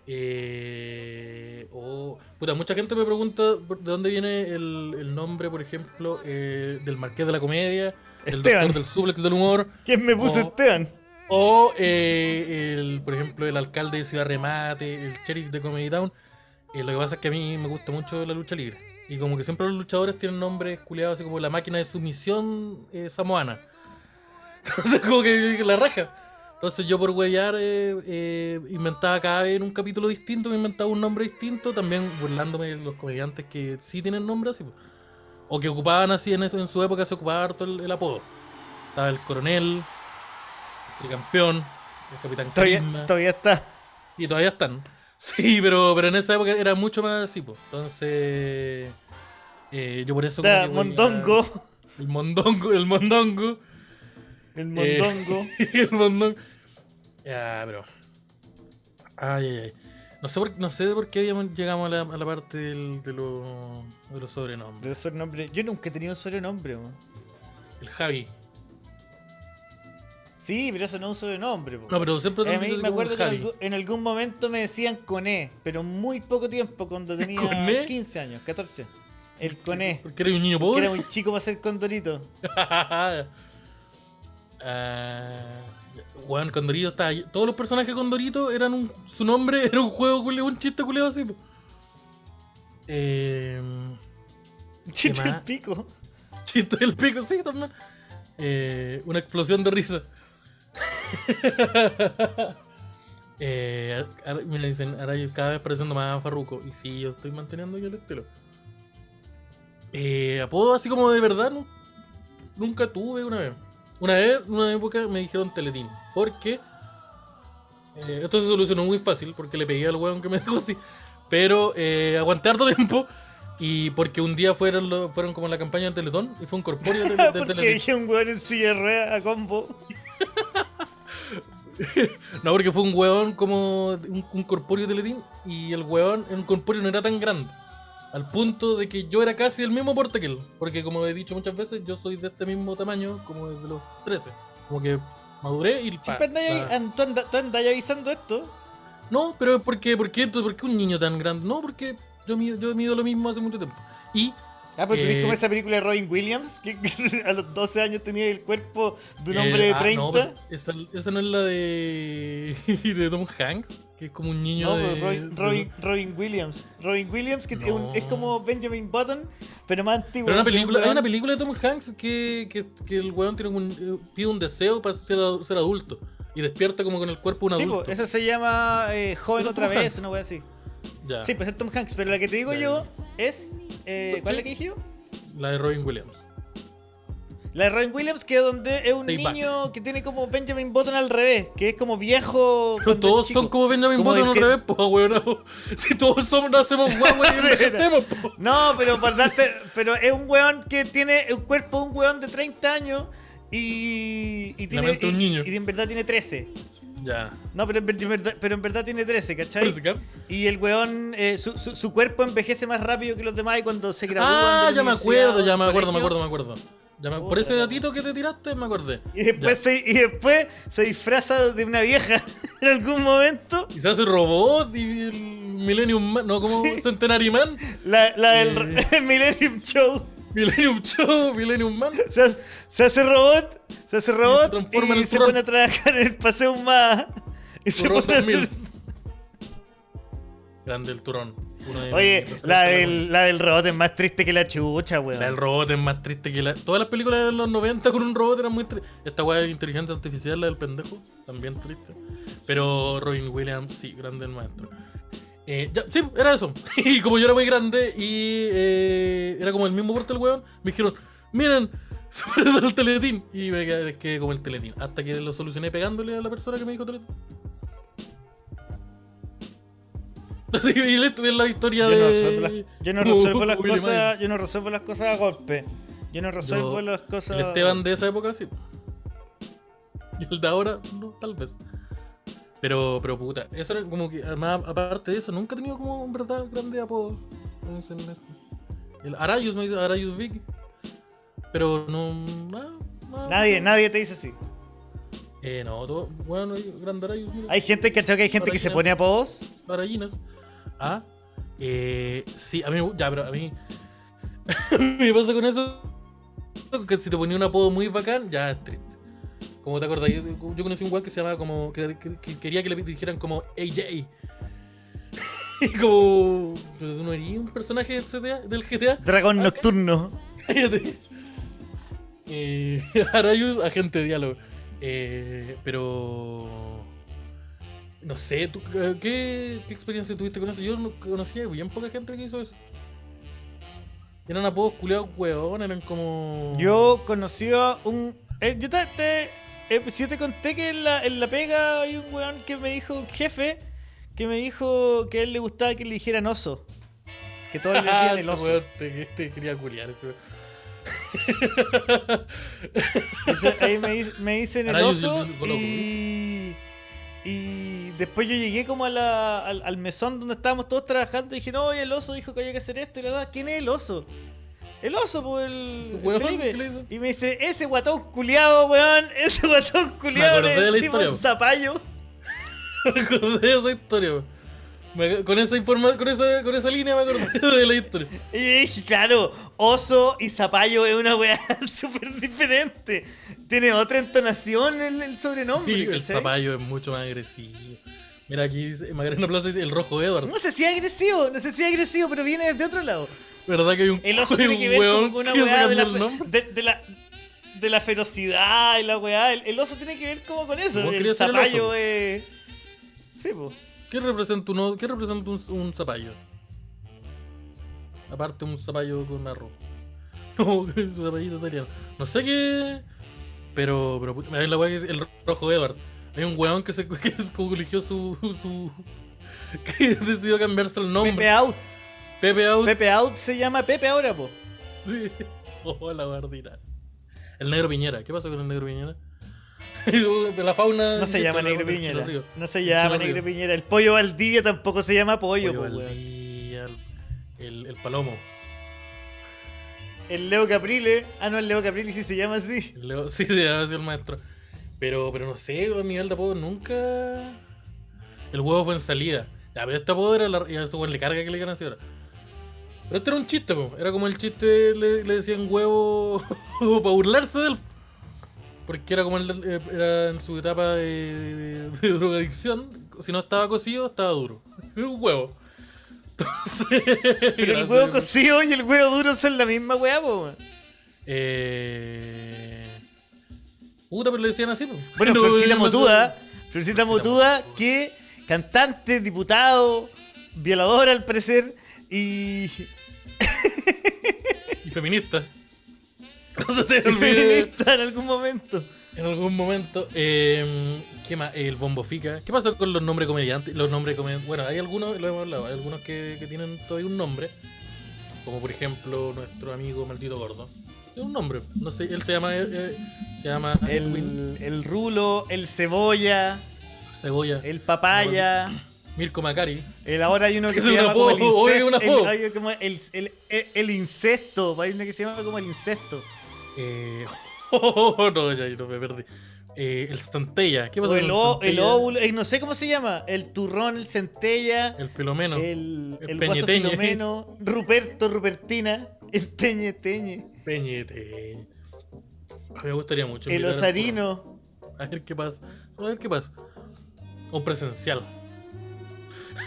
Eh, oh, puta, mucha gente me pregunta de dónde viene el, el nombre, por ejemplo, eh, del Marqués de la Comedia, del Esteban. Doctor del Suplex del Humor, ¿Quién me puso Oh. Esteban? o, eh, el, por ejemplo, el alcalde de Ciudad Remate, el sheriff de Comedy Town. Eh, lo que pasa es que a mí me gusta mucho la lucha libre. Y como que siempre los luchadores tienen nombres culiados así como la máquina de sumisión eh, samoana. Entonces como que la raja. Entonces yo por huellar eh, eh, inventaba cada vez en un capítulo distinto, me inventaba un nombre distinto, también burlándome de los comediantes que sí tienen nombres así. O que ocupaban así en eso, en su época se ocupaba harto el, el apodo. Estaba el coronel, el campeón, el capitán Todavía, todavía está. Y todavía están. Sí, pero, pero en esa época era mucho más así, pues. Entonces. eh, yo por eso. como Está que voy a- Mondongo. El mondongo, el mondongo. El Eh, Mondongo. el mondongo. Ya, pero. Ay, ay, ay. No sé por, no sé por qué llegamos a la, a la parte del- de, lo- de los sobrenombres. De sobrenombre. Yo nunca he tenido un sobrenombre. El Javi. Sí, pero eso no es un sobrenombre, po. No, pero siempre Eh, a mí me acuerdo que en, algún momento me decían Coné, pero muy poco tiempo, cuando tenía ¿Coné? 15 años, 14. El Coné. Porque eres un niño Que pobre. era muy chico para ser condorito. Ah, Weón, Condorito estaba. ahí. Todos los personajes de Condorito eran un. Su nombre era un juego culeo, un chiste culeo así. po. Eh, Chiste más? el pico. chiste del pico, sí, también. Eh, una explosión de risa. eh, ahora- mira, dicen, ahora yo cada vez pareciendo más farruco. Y sí, yo estoy manteniendo yo el estilo. Eh, apodo así como de verdad, no, nunca tuve una vez. Una vez, una época me dijeron Teletín. Porque eh, esto se solucionó muy fácil porque le pegué al weón que me dejó así. Pero eh, aguanté harto tiempo. Y porque un día fueron, lo- fueron como en la campaña de Teletón y fue un corpóreo de, de Porque Teletín. un weón en silla de ruedas a combo. No, porque fue un weón como un, un corpóreo de Teletín y el weón en un corpóreo no era tan grande. Al punto de que yo era casi el mismo porte que él. Porque como he dicho muchas veces, yo soy de este mismo tamaño como desde los 13. Como que maduré y... pa, tú andas- avisando esto. No, pero ¿por qué? ¿Por qué, ¿Por qué un niño tan grande? No, porque yo mido, yo mido lo mismo hace mucho tiempo. Y Ah, pues Eh, tuviste como esa película de Robin Williams, que a los 12 años tenía el cuerpo de un Eh, hombre de ah, 30. no, pues, esa, esa no es la de, de Tom Hanks, que es como un niño No, de, pues, Robin, Robin, Robin Williams. Robin Williams, que es, un- es No. como Benjamin Button, pero más antiguo. Pero una película, hay una película de Tom Hanks que, que, que el weón tiene un, eh, pide un deseo para ser, ad- ser adulto y despierta como con el cuerpo de un Sí, adulto. pues, eso se llama eh, Joven otra vez, Hanks. una wea así. Ya, Sí, pues es Tom Hanks, pero la que te digo Ya, yo es. eh, ¿Cuál es la que dije yo? la de Robin Williams. La de Robin Williams, que es donde es un niño que tiene como Benjamin Button al revés, que es como viejo. Pero cuando todos es chico. son como Benjamin Como Button el al que- revés, pues weón. Si todos somos, nacemos guagua y envejecemos, po. No, pero para darte, pero es un weón que tiene el cuerpo de un weón de 30 años y, y tiene mente de un y- niño. y en verdad tiene 13. Ya. No, pero en, ver- en verdad, pero en verdad tiene 13, ¿cachai? Y el weón, eh, su, su- su cuerpo envejece más rápido que los demás y cuando se gradúan. Ah, ya me acuerdo, ya me acuerdo, me acuerdo, me acuerdo. Ya me- por ese datito que te tiraste, me acordé. Y después, Ya. se, y después se disfraza de una vieja en algún momento. Y se hace robot y el Millennium Man, no, como Sí. Centenary Man, La, la del Millennium Show. Millennium Show, Millennium Man. Se, hace- se hace robot, se hace robot y se pone a trabajar en el paseo más. Y se pone a hacer- 2000. Grande el turón. De Oye, la del, la del robot es más triste que la chucha, weón. La del robot es más triste que la. Todas las películas de los 90 con un robot eran muy tristes. Esta weá de inteligencia artificial, la del pendejo, también triste. Pero Robin Williams, sí, grande el maestro. Eh, ya, sí, era eso. Y como yo era muy grande y eh, era como el mismo porte del weón, me dijeron, miren, se parece al teletín. Y me quedé, quedé como el teletín. Hasta que lo solucioné pegándole a la persona que me dijo teletín. Y le tuve la historia Yo no de. las, yo no resuelvo las cosas, yo no resuelvo las cosas a golpe. Yo no resuelvo Yo- las cosas. El Esteban de esa época, sí. Y el de ahora, no, tal vez. Pero, pero puta, eso era como que, además, aparte de eso, nunca he tenido como en verdad en ese- El Arayus me dice Arayus Vic. Pero no, nada, nada. Nadie, nadie te dice así. Eh, no, todo, bueno, hay grande Arayus, mira. Hay gente, ¿cachai? Que hay gente que se pone apodos. Arayinas. Ah, eh, sí, a mí, ya, pero a mí, a mí me pasa con eso que si te ponía un apodo muy bacán, ya es triste. Como te acordás, yo, yo conocí un weón que se llamaba como, que, que- que quería que le dijeran como AJ. Como, pero tú no eres un personaje del, CTA, del GTA. Dragón Ah, nocturno. Cállate. Eh, Arayus, agente de diálogo. Eh, pero. No sé, ¿tú, ¿qué, ¿qué experiencia tuviste con eso? Yo no conocía bien poca gente que hizo eso. Eran apodos culiados hueón, eran como. Yo conocí a un. eh, yo te. te- eh, pues yo te conté que en la, en la pega hay un weón que me dijo, jefe, que me dijo que a él le gustaba que le dijeran oso. Que todos le decían el Ese oso. weón te, te quería culiar ese weón. Dice- ahí me, dic- me dicen el oso y, y después yo llegué como a la- al, al mesón donde estábamos todos trabajando y dije, no, oye, el oso dijo que había que hacer esto y la verdad, ¿quién es el oso? El oso, pues el, el Felipe. Y me dice, ese guatón culiado, weón, ese guatón culiado le decimos historia. zapallo. Me acordé de esa historia. weón. Me- con esa informa con esa, con esa línea me acordé de la historia. Y dije, claro, oso y zapallo es una weá súper diferente. Tiene otra entonación el, el sobrenombre. Sí, el ¿cachai? zapallo es mucho más agresivo. Mira, aquí dice Macarena Plaza dice el rojo Edward. No sé si es agresivo, no sé si es agresivo, pero viene de otro lado. ¿Verdad que hay un, El oso tiene que ver con una weá de la, de, de la de la ferocidad y la weá. El, el oso tiene que ver como con eso. ¿Vos El zapallo es. Sí, pues. ¿Qué representa, un, ¿Qué representa un, un zapallo? Aparte un zapallo con arroz. No, un zapallito italiano. No sé qué. Pero, pero la weá que es el rojo Edward. Hay un weón que se que eligió su, su. que decidió cambiarse el nombre. Pepe Out. Pepe Out. Pepe Out se llama Pepe ahora, po. Sí. Oh, la guardina. El negro Piñera. ¿Qué pasó con el negro Piñera? la fauna. No se llama la- Negro Piñera. No se llama Negro. Piñera. El pollo Valdivia tampoco se llama pollo, Pollo po. Valdivia, el, palomo. El Leo Caprile. Ah, no, el Leo Caprile sí se llama así. Leo- sí, sí, debe ser el maestro. Pero, pero no sé, a nivel de apodo nunca. El huevo fue en salida. Ya, pero este apodo era la. Y a este le carga que le digan así ahora. Pero este era un chiste, po. era como el chiste, le, le decían huevo para burlarse de él. Porque era como el, eh, era en su etapa de, de- de drogadicción. Si no estaba cocido, estaba duro. Era un huevo. Entonces, Pero el huevo cocido y el huevo duro son la misma weá, po. Eh... Puta, pero le decían así, po. Bueno, No, Florcita Motuda, Florcita Motuda, que cantante, diputado, violadora al parecer, y Y feminista. No se te feminista en algún momento. En algún momento. Eh, ¿Qué más? El Bombo Fica. ¿Qué pasa con los nombres comediantes? Los nombres comediantes. Bueno, hay algunos, lo hemos hablado, hay algunos que, que tienen todavía un nombre. Como por ejemplo nuestro amigo Maldito Gordo. Es un nombre. No sé, él se llama. eh, eh, se llama. El, el rulo, el cebolla, Cebolla. el papaya. Mirko Macari. El, ahora hay uno que se llama como el incesto. El, hay el, el- el- el uno que se llama como el incesto. Eh, oh, no, ya no me perdí. Eh, el Stantella. ¿Qué pasa O con el, o- el Stantella? óvulo, eh, no sé cómo se llama. El turrón, el centella. El Filomeno. El, El el guaso. Filomeno, Ruperto, Rupertina, el Peñe Teñe, Peñete. Me gustaría mucho. el Osarino. A ver qué pasa. A ver qué pasa. Un presencial.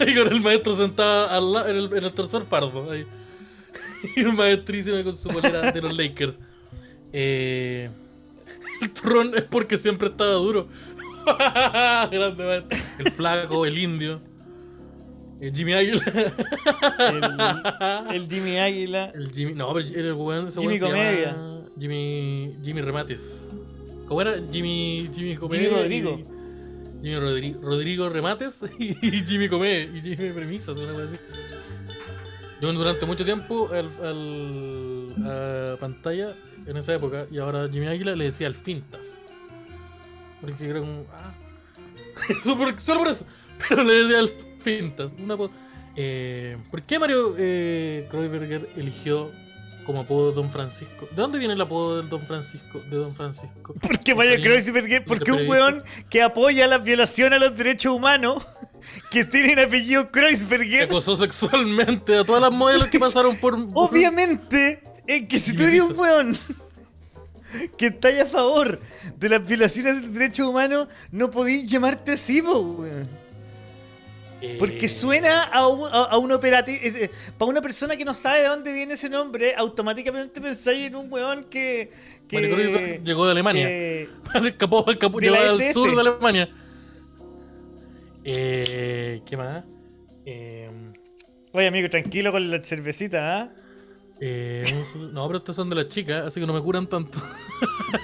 Ahí con el maestro sentado al la- en, el, en el tercer pardo. Ahí. Y el maestrísimo con su bolera de los Lakers. Eh, el turrón es porque siempre estaba duro. Grande maestro. El flaco, el indio. El Jimmy Águila. El, el Jimmy Águila. El Jimmy. No, pero el weón. Jimmy Comedia. Jimmy. Jimmy Remates. ¿Cómo era? Jimmy. Jimmy Comedia. Jimmy Rodrigo. Jimmy Rodri- Rodrigo Remates y Jimmy Comedia. Y Jimmy Premisas, una cosa así. Yo durante mucho tiempo al, a pantalla en esa época y ahora Jimmy Águila le decía al Fintas. Porque era como. Ah. Solo por- eso. Pero le decía al Fintas. Una eh, ¿Por qué Mario eh, Kreuzberger eligió como apodo Don Francisco? ¿De dónde viene el apodo del Don Francisco? De Don Francisco. ¿Por qué Mario Cariño, Kreuzberger? Porque un weón que apoya la violación a los derechos humanos, que tiene el apellido Kreuzberger, acosó sexualmente a todas las modelos que pasaron por. obviamente, es que si tú eres un weón que está a favor de las violaciones de derechos humanos, no podís llamarte así, weón. Eh, Porque suena a un, a, a un operativo. Para una persona que no sabe de dónde viene ese nombre, automáticamente pensáis en un weón que. que Kreuzberger llegó de Alemania. que- escapó, escapó De la llegó al sur de Alemania. Eh, ¿Qué más? Eh, Oye, amigo, tranquilo con la cervecita, ¿ah? eh, no, pero estos son de las chicas, así que no me curan tanto.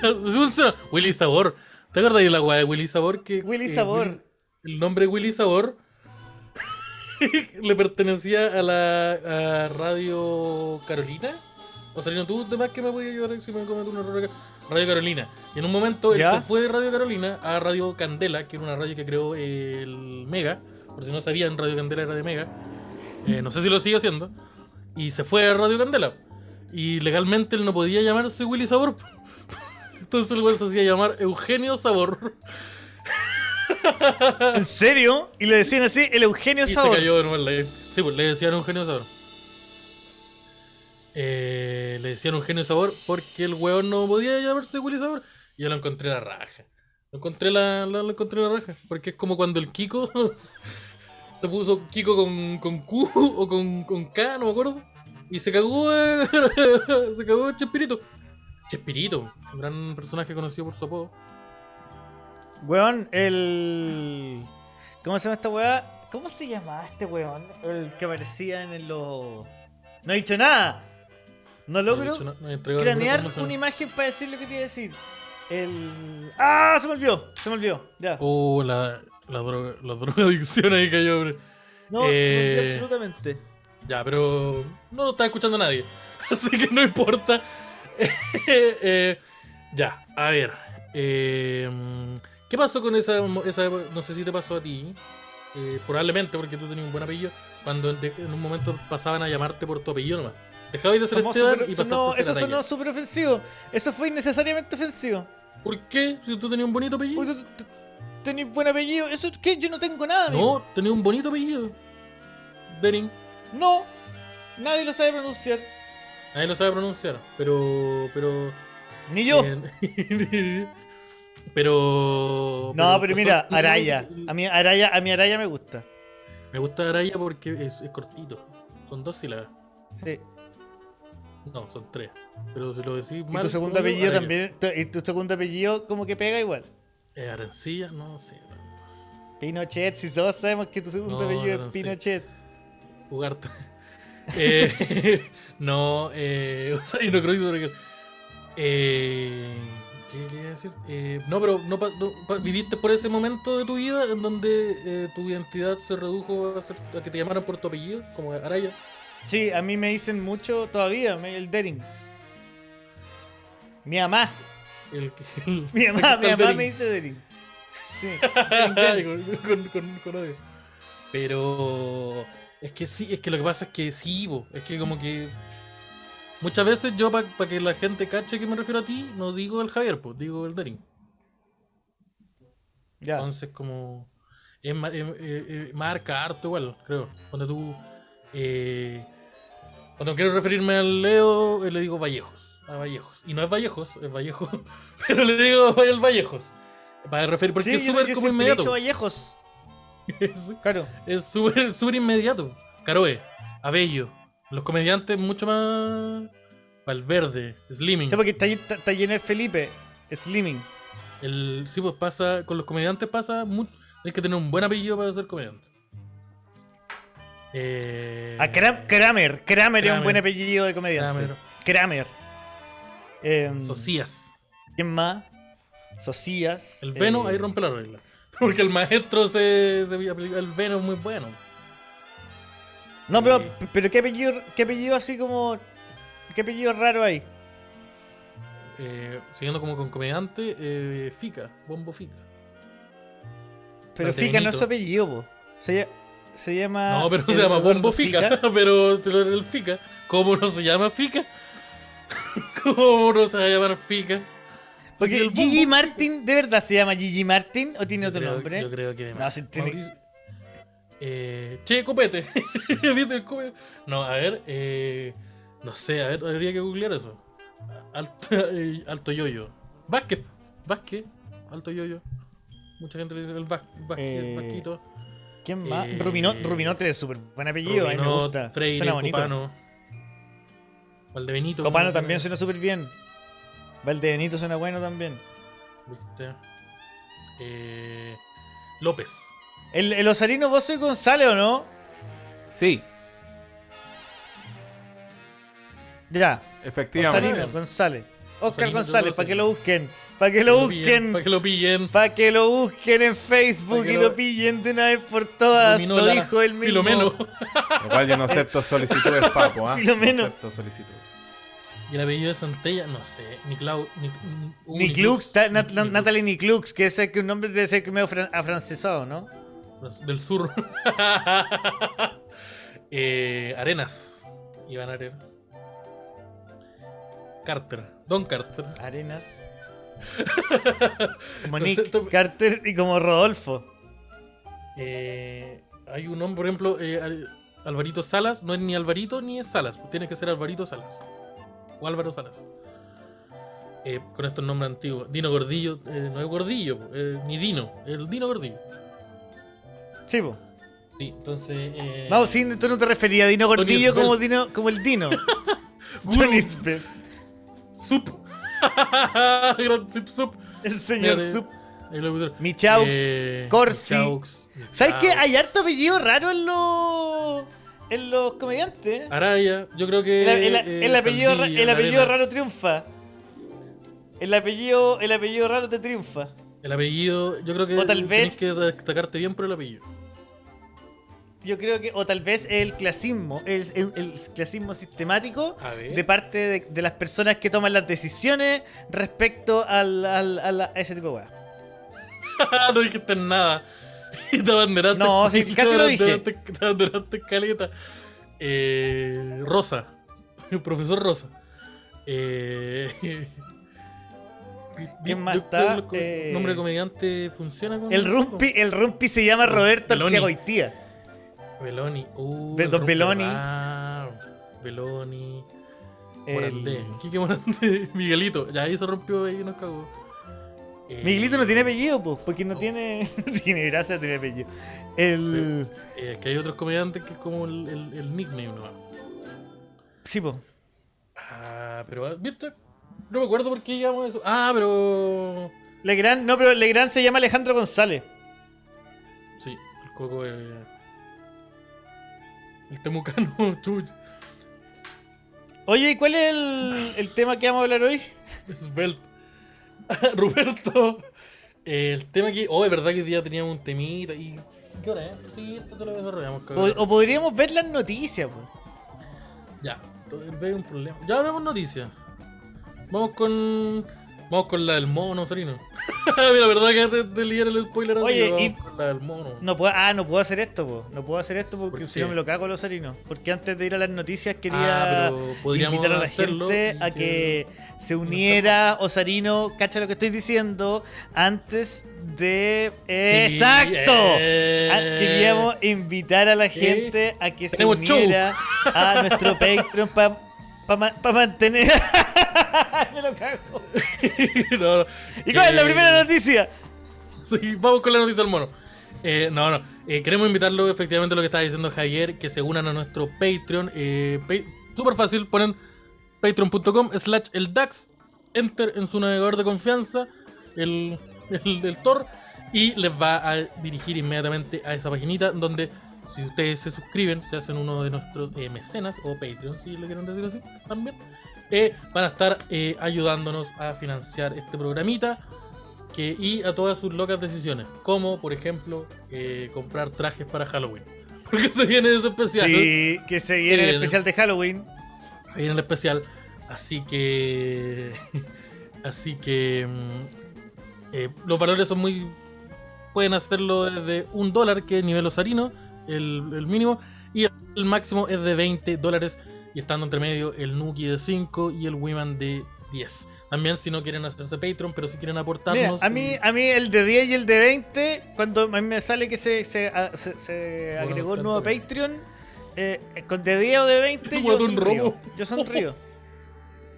Willy Sabor. ¿Te acuerdas de la weá de Willy Sabor? Que, Willy eh, Sabor. El nombre Willy Sabor le pertenecía a la a Radio Carolina. O sea, tú de más que me voy a ayudar si me cometo un error acá. Radio Carolina. Y en un momento él ¿Ya? se fue de Radio Carolina a Radio Candela, que era una radio que creó el Mega. Por si no sabían, Radio Candela era de Mega. Eh, no sé si lo sigue haciendo. Y se fue a Radio Candela. Y legalmente él no podía llamarse Willy Sabor. Entonces el güey se hacía llamar Eugenio Sabor. ¿En serio? Y le decían así, el Eugenio Y se Sabor. cayó de nuevo en la Sí, pues le decían Eugenio Sabor. Eh, le decían Eugenio Sabor porque el weón no podía llamarse Willy Sabor. Y yo lo encontré la raja. Lo encontré la, la- lo encontré la raja. Porque es como cuando el Kiko se puso Kiko con, con Q o con, con K, no me acuerdo. Y se cagó, se cagó Chespirito. Chespirito, un gran personaje conocido por su apodo. Weón, el. ¿Cómo se llama esta weá? ¿Cómo se llamaba este weón? El que aparecía en los. No he dicho nada. No No he logro dicho no cranear una imagen para decir lo que te iba a decir. El. ¡Ah! Se me olvidó. Se me olvidó. Ya. Oh, la, la, droga, la drogadicción ahí cayó, hombre. No, se me eh, olvidó absolutamente. Ya, pero no lo está escuchando nadie. Así que no importa. Eh, ya, a ver. eh, ¿Qué pasó con esa, esa... No sé si te pasó a ti. eh, probablemente porque tú tenías un buen apellido. Cuando de- en un momento pasaban a llamarte por tu apellido nomás. Dejabas de ser Esteban súper- y pasaste sonó- a ser eso sonó súper ofensivo. Eso fue innecesariamente ofensivo. ¿Por qué? Si tú tenías un bonito apellido. Tú- Tenés buen apellido. ¿Eso qué? Yo no tengo nada, amigo. No, tenías un bonito apellido. Dering. No. Nadie lo sabe pronunciar. Nadie lo sabe pronunciar, pero. pero. Ni yo. eh, pero. no, pero mira, Araya. A mí Araya, a mi Araya me gusta. Me gusta Araya porque es, es cortito. Son dos sílabas. Sí. No, son tres. Pero si lo decís Y mal. tu segundo yo, apellido Araya. también. Y tu segundo apellido como que pega igual. Eh, Arencilla, no sé. Pinochet, si todos sabemos que tu segundo No, apellido no es. Pinochet. Ugarte. eh, no, eh. O sea, y no creo que. Eh. ¿Qué quería decir? Eh, no, pero no, no viviste por ese momento de tu vida en donde eh, tu identidad se redujo a, ser- a que te llamaran por tu apellido, como Araya. Sí, a mí me dicen mucho todavía, el Dering. Mi mamá, El, el- mi mamá, mi mamá me dice Dering. Sí. con, con, con- con odio. Pero es que sí, es que lo que pasa es que sí, bo, es que como que muchas veces yo para que la gente cache que me refiero a ti, no digo el Javier, pues digo el Daring. Ya. Entonces como es, ma- marca harto igual, creo. Cuando tú eh, cuando quiero referirme al Leo, eh, le digo Vallejos, a Vallejos. Y no es Vallejos, es Vallejo, pero le digo el Vallejos. Para referir, porque Sí, es súper como he inmediato. dicho Vallejos. Es- Claro. es súper inmediato. Caroe, Abello. Los comediantes mucho más. Valverde, Slimming. Sí, porque está, está- está lleno de Felipe, Slimming. El, sí, pues pasa. Con los comediantes pasa mucho. Tienes que tener un buen apellido para ser comediante. Eh, A Kram- Kramer. Kramer es un buen apellido de comediante. Kramer. Kramer. Em, Socias. ¿Quién más? Socias. El Veno, eh, ahí rompe la regla. Porque el maestro se, se El Veno es muy bueno. No, pero, pero ¿qué apellido, qué apellido así como. ¿Qué apellido raro hay? Eh, siguiendo como con comediante, eh, Fica, Bombo Fica. Pero. Fica no es su apellido, po. Se, se llama. No, pero se llama Bombo Fica, pero te lo el Fica. ¿Cómo no se llama Fica? ¿Cómo no se va a llamar Fica? Porque Gigi Fica. Martin, ¿de verdad se llama Gigi Martin o tiene Yo otro creo- nombre? Yo creo que. No, sí tiene- Mauricio- Eh, che, copete. ¿Viste el copete? No, a ver. Eh, no sé, a ver, habría que googlear eso. Alto, eh, alto yoyo. Vázquez. Vázquez. Alto yoyo. Mucha gente le dice el Vázquez. Vázquez, Eh, Vasquito. ¿Quién más? Eh, Rubinot, Rubinote es súper buen apellido, a mí me Rubinot, gusta. Freire, suena bonito. Copano. Valdebenito. Copano ¿cómo también suena súper bien. Valdebenito suena bueno también. ¿Viste? Eh, López. El, el Osarino, vos soy González o no? Sí, Ya, efectivamente. Osarino, González. Oscar Osarino, González, para que lo busquen. Para que lo busquen. Para que lo pillen. Para que lo busquen en Facebook y lo- lo pillen de una vez por todas. Lo dijo él mismo. Filomeno. Igual yo no acepto solicitudes, papo, ¿ah? Filomeno. No acepto solicitudes. Y el apellido de Santella, no sé. Niclau. Nic, uh, Niklux, ta- Nat- Niklux. Natalie Niklux, que es el que un nombre debe ser que medio fran- afrancesado, ¿no? Del sur. eh, Arenas. Iván Arenas. Carter. Don Carter. Arenas. Como No sé, Carter y como Rodolfo. Eh, hay un nombre, por ejemplo, eh, Al- Alvarito Salas. No es ni Alvarito ni es Salas. Tiene que ser Alvarito Salas. O Álvaro Salas. Eh, con estos nombres antiguos. Dino Gordillo. eh, no es Gordillo, ni Dino. El Dino Gordillo. Sí, po. Sí, entonces. Eh, No, sí, tú no te referías a Dino Gordillo como. Dino, como el Dino. Tony Svel, Sup. Gran Sup Sup. el señor Mira, Sup. Lo pusieron. Michaux, Eh, Corsi. Michaux, ¿Sabes qué? Michaux. Hay harto apellido raro en los. en los comediantes. Araya, yo creo que. El, el- eh, el apellido, Saldivia, el apellido raro triunfa. El apellido, el apellido raro te triunfa. El apellido, yo creo que O tal vez- que destacarte bien por el apellido. Yo creo que, o tal vez el clasismo, el, el- el clasismo sistemático de parte de, de las personas que toman las decisiones respecto al, al- a, la- a ese tipo de weas. no dijiste nada. Y te abanderaste. No, sí, casi lo dije. Te abanderaste caleta. Eh, Rosa. El profesor Rosa. Eh, ¿Quién más está? Eh, nombre de comediante funciona con El rumpi, el rumpi se llama Roberto. Arteagoitía. Beloni. Uh, Be- el Don Beloni. ah. Beloni, El- Morandé. Quique Morandé, Miguelito. Ya ahí se rompió y nos cagó. Eh, Miguelito no tiene apellido, pues, porque no tiene. no tiene gracia, tiene apellido. El. eh, que hay otros comediantes que es como el, el, el nickname nomás. Sí, pues. Ah, pero, ah, ¿viste? No me acuerdo por qué llamamos eso. Ah, pero. Legrand, no, pero Legrand se llama Alejandro González. Sí, el coco es. El temucano, chuch. Oye, ¿y cuál es el, el tema que vamos a hablar hoy? Svelte. Roberto. eh, el tema que. Oh, es verdad que hoy día teníamos un temita y. ¿Qué hora es? Sí, esto te lo desarrollamos, o podríamos ver las noticias, pues. Ya, veo un problema. Ya vemos noticias. Vamos con. Vamos con la del mono, Sarino. Mira, verdad que te, te lié el spoiler así, Oye, vamos y- con la del mono. No puedo, ah, no puedo hacer esto, po. no puedo hacer esto porque ¿Por si no me lo cago los. Porque antes de ir a las noticias Ah, quería podríamos invitar a la gente a que se uniera Osarino, cacha lo que estoy diciendo, antes de... Sí, ¡Exacto! eh. Ah, Queríamos invitar a la gente a que se show. uniera a nuestro Patreon para mantener... me lo cago. No, no. ¿Y cuál es la Eh, primera noticia? Sí, vamos con la noticia del mono. Eh, no, no. Eh, queremos invitarlo, efectivamente, lo que estaba diciendo Javier, que se unan a nuestro Patreon. Súper fácil, ponen patreon.com slash el DAX, enter en su navegador de confianza, el, el del Tor, y les va a dirigir inmediatamente a esa paginita donde si ustedes se suscriben, se hacen uno de nuestros eh, mecenas o Patreon, si le quieren decir así, también, eh, van a estar eh, ayudándonos a financiar este programita que, y a todas sus locas decisiones, como por ejemplo eh, comprar trajes para Halloween. Porque se viene ese especial. Sí, que se viene el especial de Halloween. Se viene el especial. Así que. Así que. mm, eh, los valores son muy. Pueden hacerlo desde un dólar, que es nivel osarino, el, el mínimo. Y el máximo es de 20 dólares. Y estando entre medio el Nuki de 5 y el Wiman de 10. También si no quieren hacerse Patreon, pero si quieren Mira, aportarnos. a mí, a mí el de 10 y el de 20, cuando a mí me sale que se, se, a- se- se agregó un nuevo. Patreon, eh, con de 10 o de 20 yo sonrío. Yo sonrío.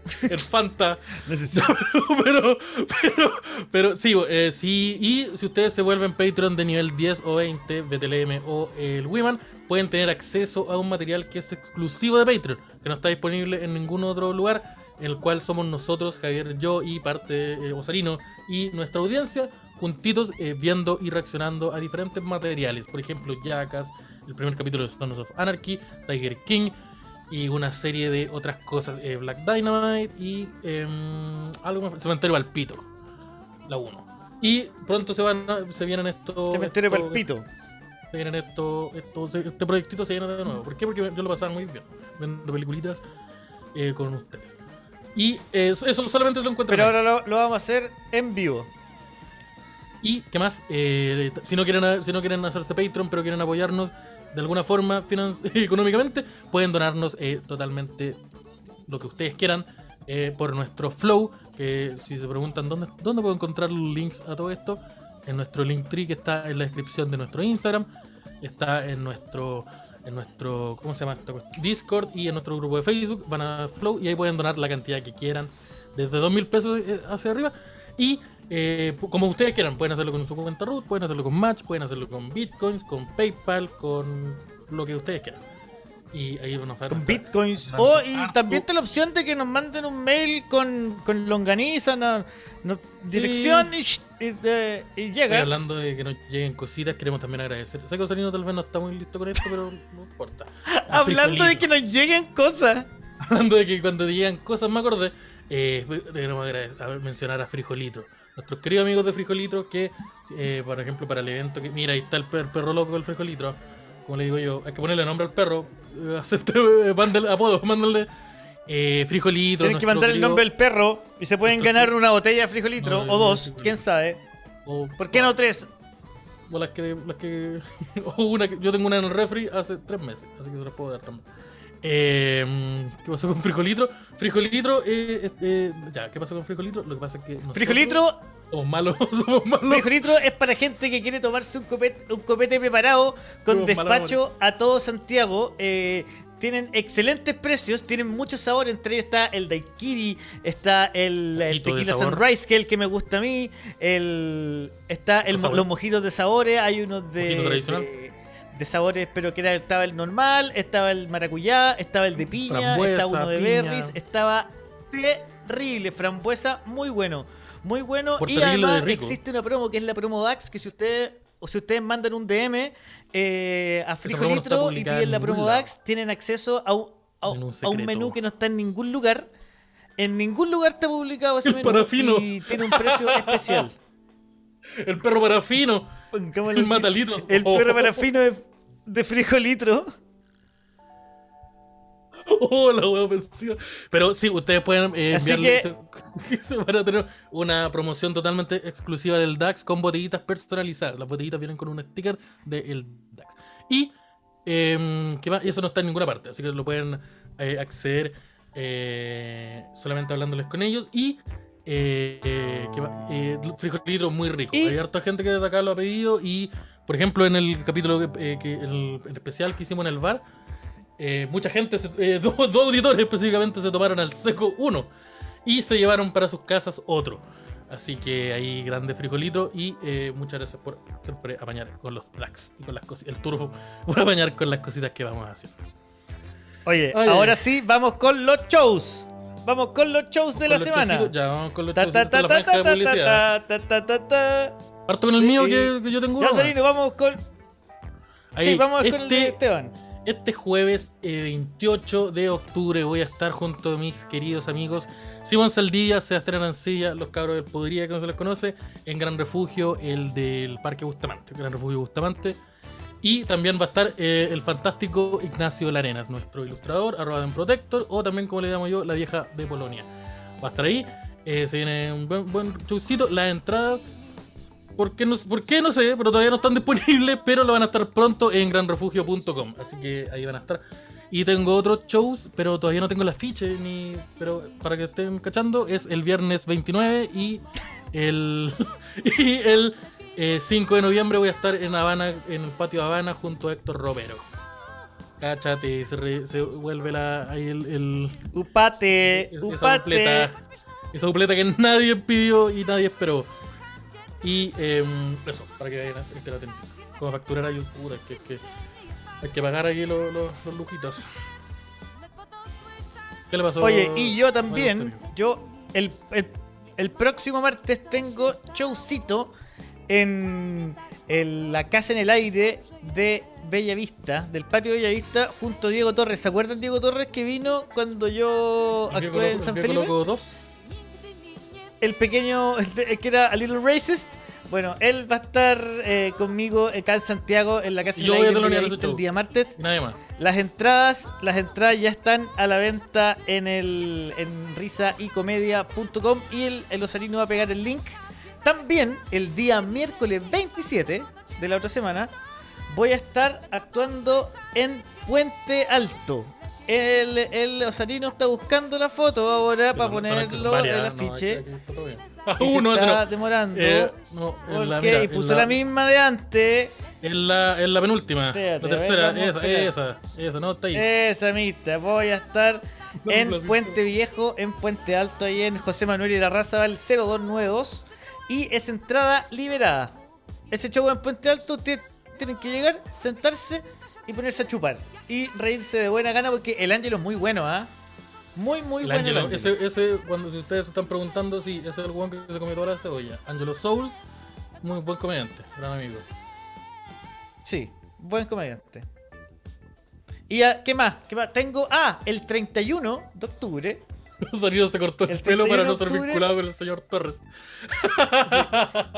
el Fanta. Pero, pero, pero, sí, eh, sí, y si ustedes se vuelven Patreon de nivel 10 o 20, BTLM o el Wiman, pueden tener acceso a un material que es exclusivo de Patreon, que no está disponible en ningún otro lugar, en el cual somos nosotros, Javier, yo y parte eh, Osarino y nuestra audiencia, juntitos eh, viendo y reaccionando a diferentes materiales. Por ejemplo, Jackass, el primer capítulo de Sons of Anarchy, Tiger King, y una serie de otras cosas, eh, Black Dynamite y em, algo más, Cementerio Palpito, la 1. Y pronto se van a- se vienen estos. Cementerio estos- palpito. Se vienen estos, estos, este proyectito se viene de nuevo. ¿Por qué? Porque yo lo pasaba muy bien viendo peliculitas eh, con ustedes. Y eh, eso eso solamente lo encuentro. Pero ahora lo, lo vamos a hacer en vivo. Y qué más, Eh, si, no quieren, si no quieren hacerse Patreon, pero quieren apoyarnos de alguna forma económicamente, pueden donarnos eh, totalmente lo que ustedes quieran eh, por nuestro flow. Que si se preguntan dónde, dónde puedo encontrar los links a todo esto, en nuestro link tree que está en la descripción de nuestro Instagram, está en nuestro en nuestro ¿cómo se llama? Discord y en nuestro grupo de Facebook, van a Flow y ahí pueden donar la cantidad que quieran, desde 2 mil pesos eh, hacia arriba. Y eh, como ustedes quieran, pueden hacerlo con su cuenta root, pueden hacerlo con Match, pueden hacerlo con Bitcoins, con PayPal, con lo que ustedes quieran. Y ahí van a hacer Con bitcoins. Oh, y ah, también oh. está la opción de que nos manden un mail con, con longaniza, no- no- dirección y, y, eh, y llega. hablando de que nos lleguen cositas, queremos también agradecer. Sé que Osorino tal vez no está muy listo con esto, pero no importa. Hablando de que nos lleguen cosas. Hablando de que cuando llegan cosas, me acordé, eh, a ver, mencionar a Frijolito. Nuestros queridos amigos de Frijolito que, eh, por ejemplo, para el evento que... Mira, ahí está el, per- perro loco del Frijolito. Como le digo yo, hay que ponerle nombre al perro. eh, Acepte, eh, mándale apodo, mándale eh, Frijolito. Tienen que mandar el nombre del perro y se pueden ganar una botella de frijolitro No, o dos, quién sabe. o- ¿Por qué no tres? O las que, las que. o una que. Yo tengo una en el refri hace tres meses, así que se las puedo dar también. Eh, ¿Qué pasó con Frijolitro? Frijolitro, eh, eh, eh, ya, ¿qué pasó con Frijolitro? Lo que pasa es que. nosotros- Frijolitro Somos malos, somos malos. Frijolitro es para gente que quiere tomarse un copete, un copete preparado con Somos despacho a todo Santiago. Eh, tienen excelentes precios, tienen muchos sabores, entre ellos está el daiquiri, está el, tequila sunrise, que es el que me gusta a mí, el, está el, Los los mojitos de sabores, hay unos de. De, sabores, pero que era, estaba el normal, estaba el maracuyá, estaba el de piña, Frambuesa, estaba uno de piña. berries, estaba terrible, frambuesa, muy bueno. Muy bueno. Por y además existe una promo que es la promo DAX, que si ustedes o si ustedes mandan un DM eh, a promo no Frijolitro y piden en la promo. DAX, tienen acceso a un, a, un menú que no está en ningún lugar. En ningún lugar está publicado ese El menú parafino. y tiene un precio especial. El perro parafino. El matalitro. El Oh. perro parafino de, de Frijolitro. Oh, la ofensiva. Pero sí, ustedes pueden eh, Así enviarle. Se, se van a tener una promoción totalmente exclusiva del DAX con botellitas personalizadas. Las botellitas vienen con un sticker del DAX. Y eh, ¿qué más? Y eso no está en ninguna parte. Así que lo pueden eh, acceder eh, solamente hablándoles con ellos. Y. Eh, eh. Eh, frijolito muy rico. Y- Hay harta gente que desde acá lo ha pedido. Y, por ejemplo, en el capítulo que, eh, el, el especial que hicimos en el bar. Mucha gente, se- dos, dos auditores específicamente se tomaron al seco uno y se llevaron para sus casas otro. Así que ahí grande frijolito y muchas gracias por siempre apañar con los blacks y con las cositas, el turbo, por apañar con las cositas que vamos haciendo. Oye, Oye. ahora sí, vamos con los shows. Vamos con los shows de la semana. Ya vamos con los franja de. Parto con el mío que, yo tengo. Ya. Salino, vamos con. Sí, vamos con el de este- Esteban. Este jueves eh, 28 de octubre voy a estar junto a mis queridos amigos Simón Saldilla, Sebastián Arancilla, los cabros del Podría que no se les conoce, en Gran Refugio, el del Parque Bustamante, Gran Refugio Bustamante. Y también va a estar eh, el fantástico Ignacio Larenas, nuestro ilustrador, arroba en Protector, o también como le llamo yo, la vieja de Polonia. Va a estar ahí, eh, se viene un buen, buen showcito, las entradas ¿Por qué, no, ¿Por qué? No sé, pero todavía no están disponibles, pero lo van a estar pronto en granrefugio.com. Así que ahí van a estar. Y tengo otros shows, pero todavía no tengo el afiche, ni, pero para que estén cachando, es el viernes 29 y el, y el eh, 5 de noviembre voy a estar en Habana, en el patio Habana, junto a Héctor Romero. Cáchate, se, re- se vuelve la, ahí el, el- Upate, es- esa upate. dupleta, esa dupleta que nadie pidió y nadie esperó. Y em, eso, para que vayan a estar atentos. Como facturar ahí, puta, que, que hay que pagar aquí los, los, los lujitos. ¿Qué le pasó? Oye, y yo también, yo el, el- el próximo martes tengo showcito en, en la casa en el aire de Bella Vista, del patio de Bella Vista, junto a Diego Torres. ¿Se acuerdan Diego Torres que vino cuando yo ¿El actué en San el Felipe? loco 2? el pequeño, el el que era a little racist. Bueno, él va a estar eh, conmigo acá en Santiago en la casa yo el voy a el show. día martes. Nadie más. Las entradas, las entradas ya están a la venta en el en risaycomedia.com y el, el Osarino va a pegar el link. También el día miércoles 27 de la otra semana voy a estar actuando en Puente Alto. El, el Osarino está buscando la foto ahora para Pero ponerlo varias, el afiche. Ah, se está no. demorando. Eh, en porque la, mira, y en puso la, misma de antes. En la, en la penúltima. Espérate, la ver, tercera, esa, esa, esa, no está ahí. Esa mista, voy a estar en. Puente Viejo, en Puente Alto, ahí en José Manuel y la Raza va el 0292 y es entrada liberada. Ese show en Puente Alto ustedes tienen que llegar, sentarse y ponerse a chupar y reírse de buena gana porque el Ángelo es muy bueno, ¿ah? Muy, muy El bueno. Angelo, ese, ese, cuando si ustedes se están preguntando si ese es el weón que se comió toda la cebolla. Angelo Soul, muy buen comediante, gran amigo. Sí, buen comediante. ¿Y ah, qué más? ¿Qué más? Tengo, ah, el 31 de octubre Salido se cortó el, El pelo 31 para no ser octubre- vinculado con el señor Torres.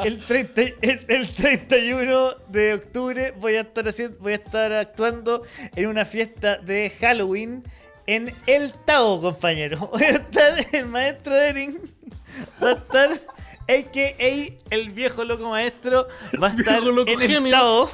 El, 30 el- el 31 de octubre voy a estar haciendo, voy a estar actuando en una fiesta de Halloween en El Tao, compañero. Voy a estar el maestro Ering. Va a estar AKA el viejo loco maestro. Va a estar loco en el. Tao.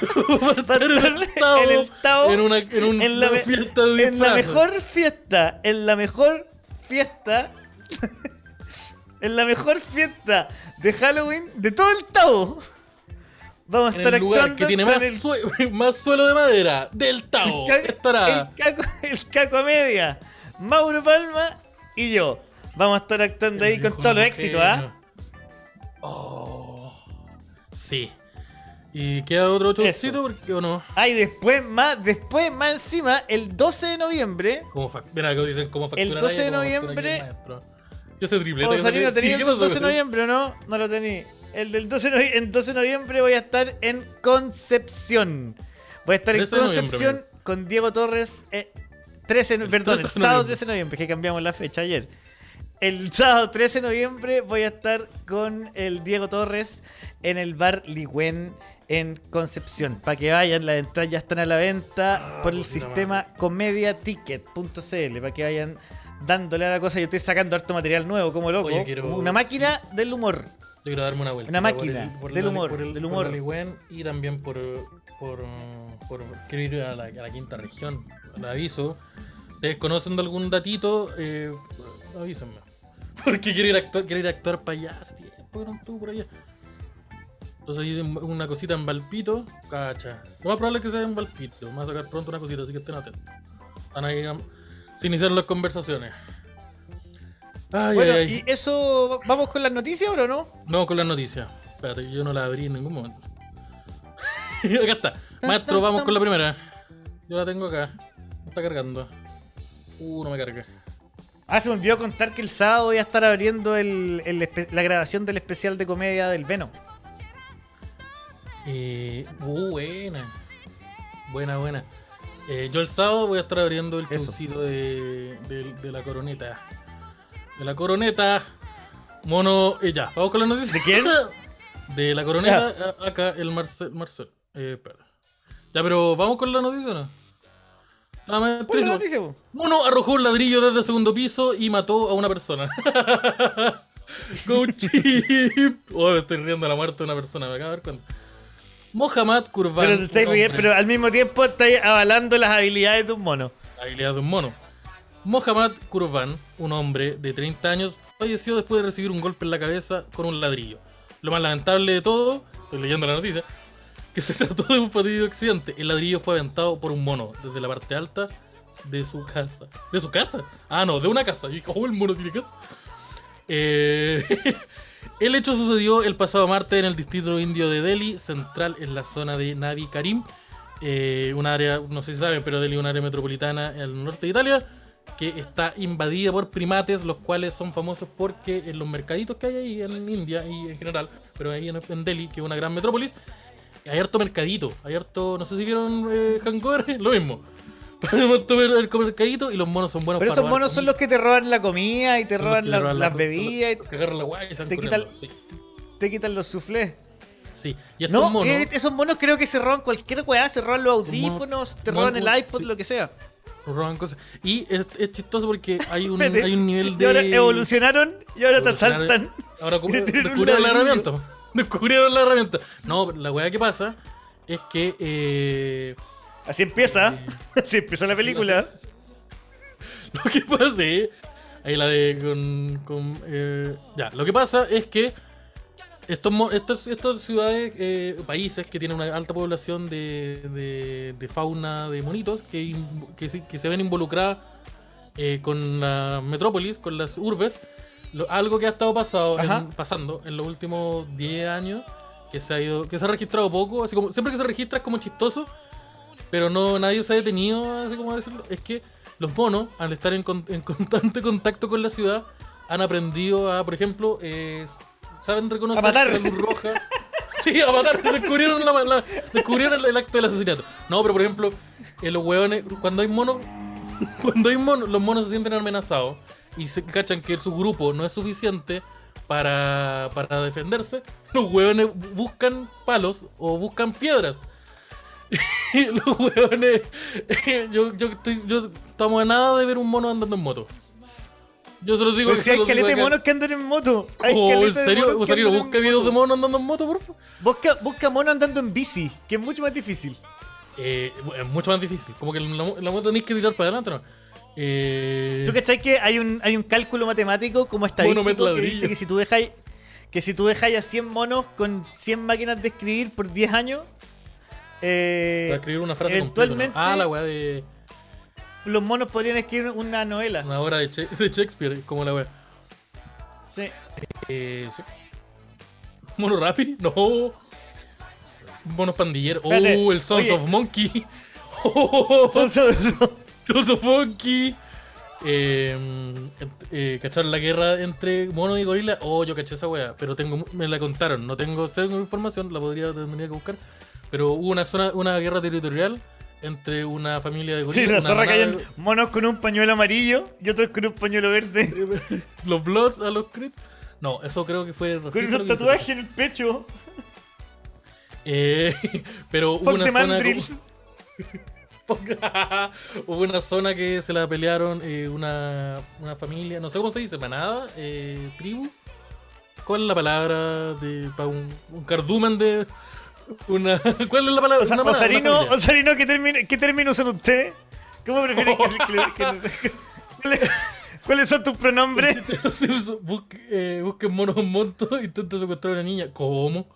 A en el Tao, en el Tao, en una, en un- en la, una fiesta de en la mejor fiesta, en la mejor fiesta en la mejor fiesta de Halloween de todo el Tao. Vamos a estar el lugar actuando que tiene más, el, sue- más suelo de madera del Tao. Estará. el caco, el caco media, Mauro Palma y yo. Vamos a estar actuando ahí con todos los éxitos, ¿ah? Oh, sí. ¿Y queda otro showcito? ¿Por qué o no? Ah, y después más, después más encima, el 12 de noviembre, Como Mira, dicen cómo factura El 12 de noviembre- el. Yo sé triplete. ¿Puedo yo salir? sé- ¿No tenía el ¿qué pasó? 12 de noviembre o no? No lo tenía. El del 12 de noviembre, en 12 de noviembre voy a estar en Concepción. Voy a estar en 13 de noviembre, Concepción con Diego Torres. eh, 13, no- perdón, el 13 de sábado noviembre. 13 de noviembre, que cambiamos la fecha ayer. El sábado 13 de noviembre voy a estar con el Diego Torres en el bar Ligüen en Concepción. Para que vayan, las entradas ya están a la venta por el puta sistema comediaticket.cl. Para que vayan dándole a la cosa. Yo estoy sacando harto material nuevo, como loco. Oye, quiero- como una máquina del humor. Yo quiero darme una vuelta. Una por máquina el- por del humor, por el- del humor. y también por, por, por, quiero ir a la, a la quinta región. Le aviso. ¿Ustedes conocen de algún datito? Eh, avísenme. Porque quiero ir a actuar, quiero ir a actuar para allá. Hace tiempo que no estuve por allá. Entonces un- una cosita en Valpito. Cacha. Lo más probable es que sea en Valpito. Me voy a sacar pronto una cosita, así que estén atentos. Están ahí. Se iniciaron las conversaciones. Ay, bueno, ay, ay. y eso. ¿Vamos con las noticias ahora o no? No, con las noticias. Espérate, yo no la abrí en ningún momento. acá está. Maestro, vamos con la primera. Yo la tengo acá. Me está cargando. Uh, no me carga. Ah, se me olvidó contar que el sábado voy a estar abriendo el- el espe- la grabación del especial de comedia del Venom. Eh, uh, buena. Buena, buena. Eh, yo el sábado voy a estar abriendo el Eso. showcito de, de, de la coroneta. De la coroneta. Mono. eh, ya, vamos con la noticia. ¿De quién? De la coroneta. a- Acá el Marcel. Marcel. Eh, espera. Ya, pero vamos con la noticia, ¿no? Nada más. ¿Cuál es la noticia? Mono arrojó un ladrillo desde el segundo piso y mató a una persona. Go chip. Oh, me estoy riendo de la muerte de una persona, me acabo de dar cuenta. Mohamed Kurban. Pero, te estáis pero al mismo tiempo estáis avalando las habilidades de un mono. La habilidad de un mono. Mohamed Kurban, un hombre de 30 años, falleció después de recibir un golpe en la cabeza con un ladrillo. Lo más lamentable de todo, estoy leyendo la noticia, que se trató de un fatídico accidente. El ladrillo fue aventado por un mono desde la parte alta de su casa. ¿De su casa? Ah, no, de una casa. Y oh, el mono tiene casa. Eh, el hecho sucedió el pasado martes en el distrito indio de Delhi, central en la zona de Navi Karim, eh, un área, no sé si saben, pero Delhi es un área metropolitana en el norte de Italia, que está invadida por primates, los cuales son famosos porque en los mercaditos que hay ahí en India y en general, pero ahí en, en Delhi, que es una gran metrópolis, hay harto mercadito, hay harto, no sé si vieron eh, Hangover, lo mismo. Podemos tomar el mercadito y los monos son buenos Pero para esos monos son los que te roban la comida y te roban que la- roban las la- bebidas son los que agarran la guay y se te quitan- Sí, y te quitan los soufflés. sí. Y estos No, monos. eh, esos monos creo que se roban cualquier weá, se roban los monos- audífonos, te monos- roban el iPod, sí. lo que sea. roban cosas. Y es, es chistoso porque hay un, hay un nivel Y de. ahora evolucionaron y ahora te asaltan. Ahora y descubrieron la herramienta. Descubrieron la herramienta. No, la weá que pasa es que. Eh, Así empieza, así empieza la película. lo que pasa es. Ahí la de. Con, con, eh, ya, lo que pasa es que. Estos, estos, estas ciudades, eh, países que tienen una alta población de, de- de fauna de monitos que, que, se, que se ven involucradas eh, con la metrópolis, con las urbes, lo- algo que ha estado pasado en- pasando en los últimos 10 años, que se ha ido, que se ha registrado poco, así como siempre que se registra es como chistoso, pero no nadie se ha detenido, así como decirlo, es que los monos, al estar en, con- en constante contacto con la ciudad, han aprendido a, por ejemplo, eh, saben reconocer A matar. la luz roja. Sí, a matar, descubrieron, la, la- descubrieron el, el acto del asesinato. No, pero por ejemplo, eh, los hueones, cuando hay monos, cuando hay monos, los monos se sienten amenazados y se cachan que su grupo no es suficiente para, para defenderse, los hueones buscan palos o buscan piedras. Los hueones, yo, yo estoy, yo estamos a nada de ver un mono andando en moto. Yo se los digo Pero si hay caleta de monos que andan en moto. Hay Oh, ¿En serio? en busca videos de monos andando en moto, por favor. Busca, busca mono andando en bici, que es mucho más difícil. Eh, es mucho más difícil. Como que la, moto tenéis que tirar para adelante, ¿no? Eh, ¿Tú cachai que hay un, hay un cálculo matemático como estadístico Mono que dice que si tú dejáis que si tú dejáis a 100 monos con 100 máquinas de escribir por 10 años, eh, para escribir una frase eventualmente completa, ¿no? Ah, la weá de los monos podrían escribir una novela. una obra de, de Shakespeare, como la weá. Sí. Eh, sí. ¿Mono Rappi? No. Monos pandilleros. Espérate, Oh, el Sons oye. of Monkey. Oh, Son- son- son- Sons of Monkey. Eh, eh, ¿Cacharon la guerra entre monos y gorilas? Oh, yo caché esa wea, pero tengo, me la contaron. No tengo tengo información, la podría tendría que buscar. Pero hubo una zona, una guerra territorial entre una familia de Sí, gorilas. la una zorra caían monos con un pañuelo amarillo y otros con un pañuelo verde. los Bloods a los Crips. No, eso creo que fue Con unos tatuajes en el pecho. Eh, pero hubo una zona. hubo una zona que se la pelearon eh, una, una familia, no sé cómo se dice, manada, eh, tribu. ¿Cuál es la palabra de para un, un cardumen de una ¿Cuál es la palabra? Osarino. Osarino, ¿qué, ¿qué término usan ustedes? ¿Cómo prefieren que se... ¿Cuáles- ¿Cuáles son tus pronombres? Busque- eh, busquen monos en monto e intenta secuestrar a una niña. ¿Cómo?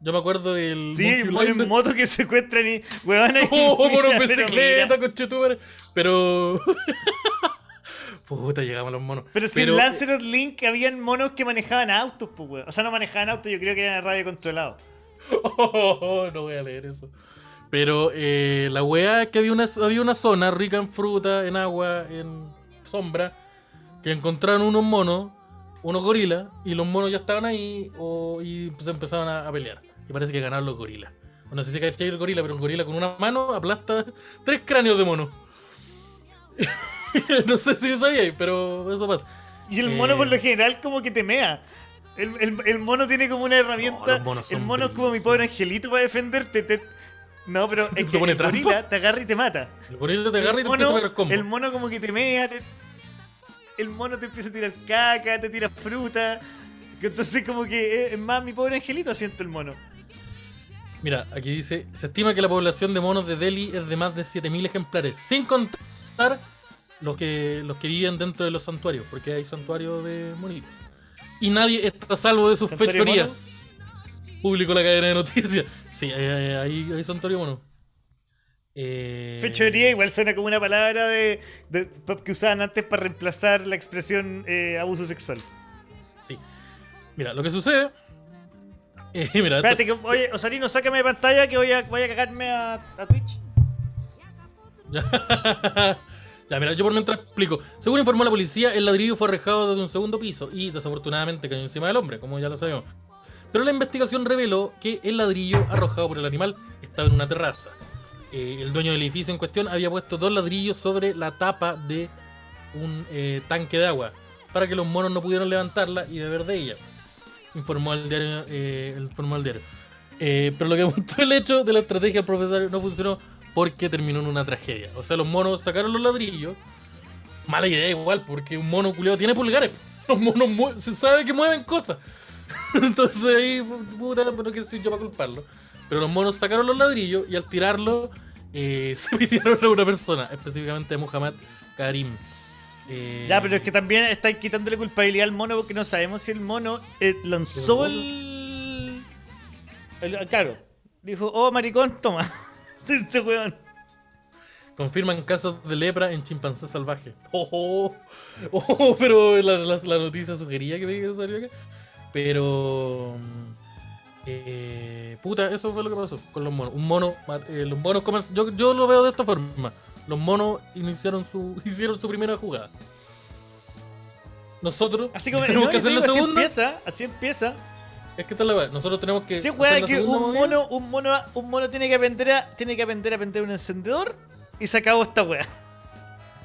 Yo me acuerdo del. Sí, mono en moto que secuestran y... Huevón, ahí- Oh, mono en bicicleta, conchetumare. Pero. Puta, llegamos a los monos. Pero si en Lancelot Link habían monos que manejaban autos, pues, weón. O sea, no manejaban autos, yo creo que eran radio controlado. Oh, no voy a leer eso. Pero eh, la weá es que había una, había una zona rica en fruta, en agua, en sombra, que encontraron unos monos, unos gorilas, y los monos ya estaban ahí o, y se empezaron a, a pelear. Y parece que ganaron los gorilas. No sé si cachai el gorila, pero un gorila con una mano aplasta tres cráneos de mono. no sé si sabíais, pero eso pasa. Y el mono Eh. por lo general como que te mea. El, el- el mono tiene como una herramienta. el mono es como mi pobre angelito para defenderte. te- No, pero es ¿Te que el trampa? gorila te agarra y te mata. El gorila te agarra y te empieza a mono, combo. el mono como que te mea. te- El mono te empieza a tirar caca, te tira fruta. Entonces como que es- es más mi pobre angelito siento el mono. Mira, aquí dice, se estima que la población de monos de Delhi es de más de 7.000 ejemplares, sin contar los que, los que viven dentro de los santuarios, porque hay santuarios de monitos. Y nadie está a salvo de sus ¿Santuario fechorías. Publicó la cadena de noticias. Sí, hay, hay- hay santuario mono. Eh, Fechoría igual suena como una palabra de, de- que usaban antes para reemplazar la expresión eh, abuso sexual. Sí. Mira, lo que sucede... eh, mira, esto- Espérate, que, oye, Osarino, sácame de pantalla que voy a, voy a cagarme a, a Twitch. ya, mira, yo por mientras explico. Según informó la policía, el ladrillo fue arrojado desde un segundo piso y desafortunadamente cayó encima del hombre, como ya lo sabemos. Pero la investigación reveló que el ladrillo arrojado por el animal estaba en una terraza. Eh, el dueño del edificio en cuestión había puesto dos ladrillos sobre la tapa de un eh, tanque de agua para que los monos no pudieran levantarla y beber de ella. Informó el diario. eh, informó el diario. Eh, pero lo que mostró el hecho de la estrategia del profesor no funcionó porque terminó en una tragedia. O sea, los monos sacaron los ladrillos. Mala idea igual, porque un mono culiado tiene pulgares. Los monos se sabe que mueven cosas. Entonces ahí, puta, pero que soy yo para culparlo. Pero los monos sacaron los ladrillos y al tirarlo eh, se metieron a una persona, específicamente a Muhammad Karim. Eh, Ya, pero es que también estáis quitándole culpabilidad al mono porque no sabemos si el mono eh, lanzó ¿El el... el- Claro, dijo, oh maricón, toma. Este weón. Confirman casos de lepra en chimpancés salvajes. Oh, oh, oh, pero la, la- la noticia sugería que me salió acá. Pero. mm, eh, puta, eso fue lo que pasó con los monos. Un mono. eh, los monos comen- yo, yo lo veo de esta forma. Los monos iniciaron su, hicieron su primera jugada. Nosotros Así como tenemos no, que hacer la así segunda. empieza, así empieza. Es que la weá. Nosotros tenemos que. Sí, weá, que un mono, un mono, un mono tiene que aprender a, tiene que aprender a prender un encendedor y se acabó esta weá.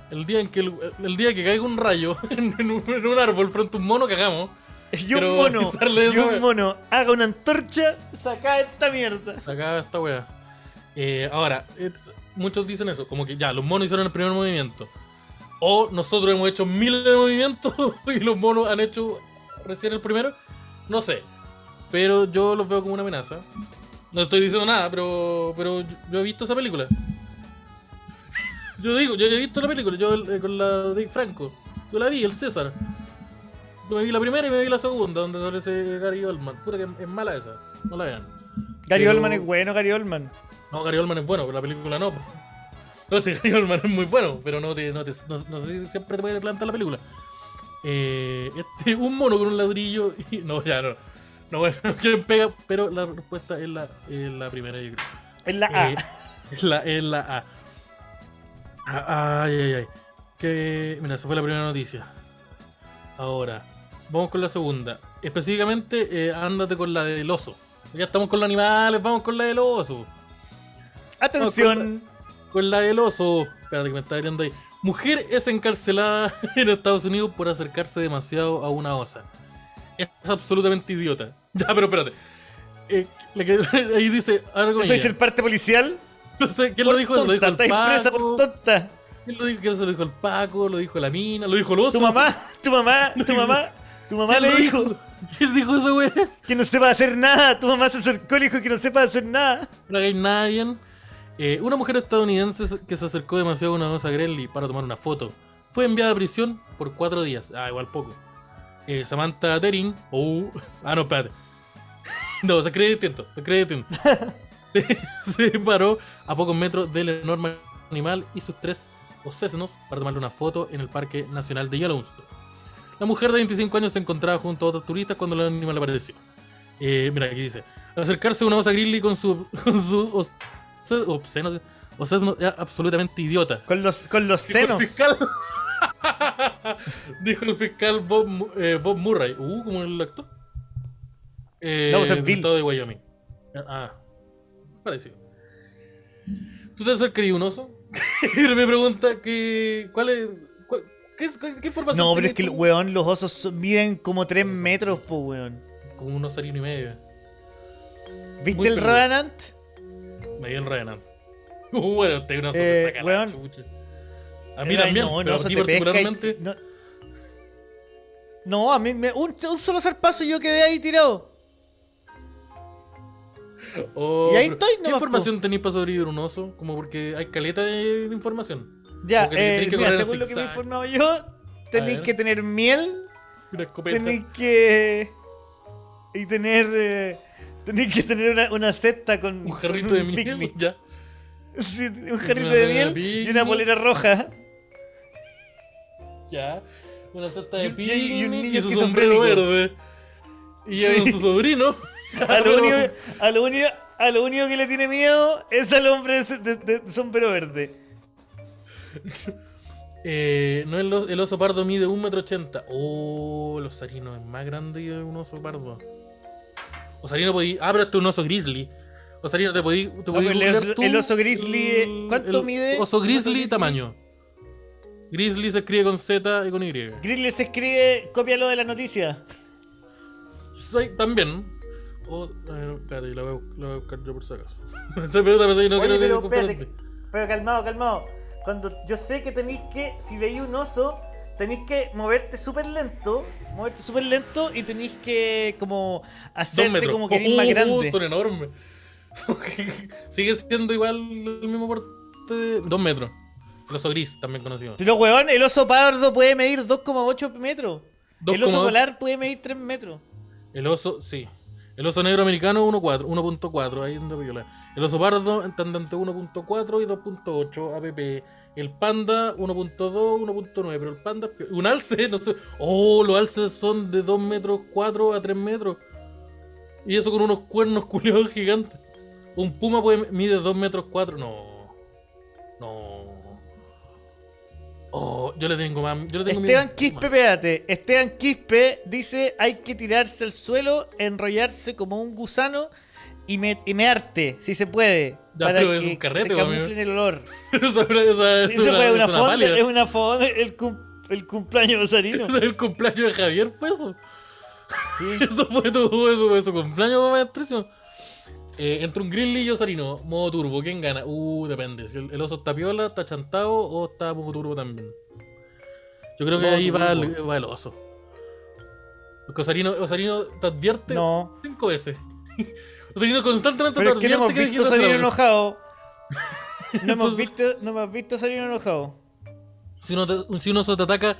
El día en que el, el día que caiga un rayo en, un, en un árbol frente a un mono, cagamos. Y un mono, y un weá. mono haga una antorcha, saca esta mierda. Acá esta wea. Eh, ahora, eh, muchos dicen eso, como que ya, los monos hicieron el primer movimiento. O nosotros hemos hecho miles de movimientos y los monos han hecho recién el primero. No sé. Pero yo los veo como una amenaza. No estoy diciendo nada, pero, pero yo, yo he visto esa película. Yo digo, yo he visto la película, yo eh, con la de Franco. Yo la vi, el César. Yo me vi la primera y me vi la segunda, donde sale ese Gary Oldman. Puta que es mala esa, no la vean. Gary Pero- Oldman es bueno, Gary Oldman. No, Gary Oldman es bueno, pero la película no. po. No sé, Gary Oldman es muy bueno, pero no, te, no, te, no, no sé si siempre te puede plantar la película. Eh, este, un mono con un ladrillo y... No, ya no. No, bueno, ¿quién pega? Pero la respuesta es la, es la primera, yo creo. Es la A. Eh, es la, es la A. Ah, Ay, ay, ay. Que, mira, esa fue la primera noticia. Ahora, vamos con la segunda. Específicamente, eh, ándate con la del oso. Ya estamos con los animales, vamos con la del oso. Atención. Con la del oso. Espérate que me está abriendo ahí. Mujer es encarcelada en Estados Unidos por acercarse demasiado a una osa. Es absolutamente idiota. Ya, pero espérate. Eh, la que- ahí dice algo. ¿Eso ella. es el parte policial? No sé, ¿quién Por lo dijo? Lo dijo tonta, el presa Paco. por tonta. ¿Quién lo dijo? ¿Quién se lo dijo el Paco? ¿Lo dijo la mina? ¿Lo dijo el oso? Tu mamá, tu mamá, tu mamá, tu mamá ¿Quién le lo dijo ¿Quién dijo eso, güey? que no sepa hacer nada. Tu mamá se acercó y dijo que no sepa hacer nada. No hagáis nadie. Eh, una mujer estadounidense se- que se acercó demasiado a una osa Grelly para tomar una foto fue enviada a prisión por cuatro días. Ah, igual poco. Eh, Samantha Tering. Oh, ah, no, espérate. No, se cree distinto. Se cree distinto. se paró a pocos metros del enorme animal y sus tres océsanos para tomarle una foto en el Parque Nacional de Yellowstone. La mujer de 25 años se encontraba junto a otros turistas cuando el animal apareció. Eh, mira, aquí dice: acercarse a una osa grizzly con su, con su os- obsceno, es absolutamente idiota. Con los, con los senos. Dijo el fiscal Bob, eh, Bob Murray. Uh, como el actor. Eh, No, pues Bill. de Wyoming. Ah, parecido. ¿Tú te acercarías a un oso? y me pregunta que. ¿Cuál es.? cuál- qué, es- qué información No, pero es que, el weón, los osos son- miden como 3 metros, po, weón. Como un osarino y medio. ¿Viste Muy el. Revenant? Me dio el Revenant. Uh, bueno, te una oso Eh, weón. la chucha. A mí también, no, pero no, a ti te pesca y- particularmente. No, No, a mí me, un, un solo zarpazo y yo quedé ahí tirado. Oh, Y ahí estoy ¿Qué información tenéis para sobrevivir un oso? Como porque hay caleta de, información. Ya, eh, mira, según lo que me he informado yo, tenéis que tener miel, Una escopeta. tenéis que. Y tener. eh, tenéis que tener una, una cesta con. Un jarrito con de un miel. Ya. Sí, un jarrito Una de miel y una polera roja. Ya. Una cesta de un- y- un picnic y, niño su sombrero verde. Y Sí. su sobrino. A lo, único, a, lo único, a lo único que le tiene miedo es al hombre de, de- de sombrero verde. Eh, no el, el oso pardo mide 1,80m. Oh, el osarino es más grande que un oso pardo. Osarino podí. Ah, pero este es un oso grizzly. Osarino te podí. Te podí pero el oso- tú el oso grizzly, ¿cuánto el mide? Oso ¿Un grizzly, oso grizzly? tamaño. Grizzly se escribe con Z y con Y. Grizzly se escribe, cópialo de la noticia. Sí, también. O, eh, espérate, la voy, a, la voy a buscar yo por si acaso. Esa pelota pensé que no Oye, pero espérate, pero calmado, calmado. Cuando yo sé que tenéis que, si veis un oso, tenéis que moverte súper lento, moverte súper lento y tenéis que como hacerte como que eres más oh, grande. son enormes. Sigue siendo igual el mismo porte de... Dos metros. El oso gris, también conocido. Pero weón, el oso pardo puede medir 2,8 metros. El oso 2,8. polar puede medir 3 metros. El oso, sí. El oso negro americano 1.4, 1.4, ahí donde viola. El oso pardo están entre 1.4 y 2.8 app. El panda 1.2, 1.9, pero el panda... es peor. Un alce, no sé. Oh, los alces son de 2 metros 4 a 3 metros. Y eso con unos cuernos culeados gigantes. Un puma puede mide 2 metros 4. No. No. Oh, yo le tengo más. Yo le tengo Esteban miedo. Quispe, espérate. Esteban Quispe dice hay que tirarse al suelo, enrollarse como un gusano y, me, y mearte, si se puede. Ya, para pero es que un carrete, se amigo. camufle el olor. Sí, es se puede, una es fonda, es una fonda, el, cum- el cumpleaños de Sarino. Ese es el cumpleaños de Javier, fue eso. Sí. Eso fue tu, eso fue su cumpleaños, maestrísimo. Eh, entre un grizzly y Osarino, modo turbo, ¿quién gana? Uh, depende. Si el, el oso está piola, está chantado o está modo turbo también. Yo creo que ahí va el, va el oso. Porque Osarino, Osarino te advierte No. cinco veces. Osarino constantemente Pero te es que no hemos advierte visto wea. enojado. No hemos visto, no hemos visto salir enojado. Si uno, te- si uno se te ataca,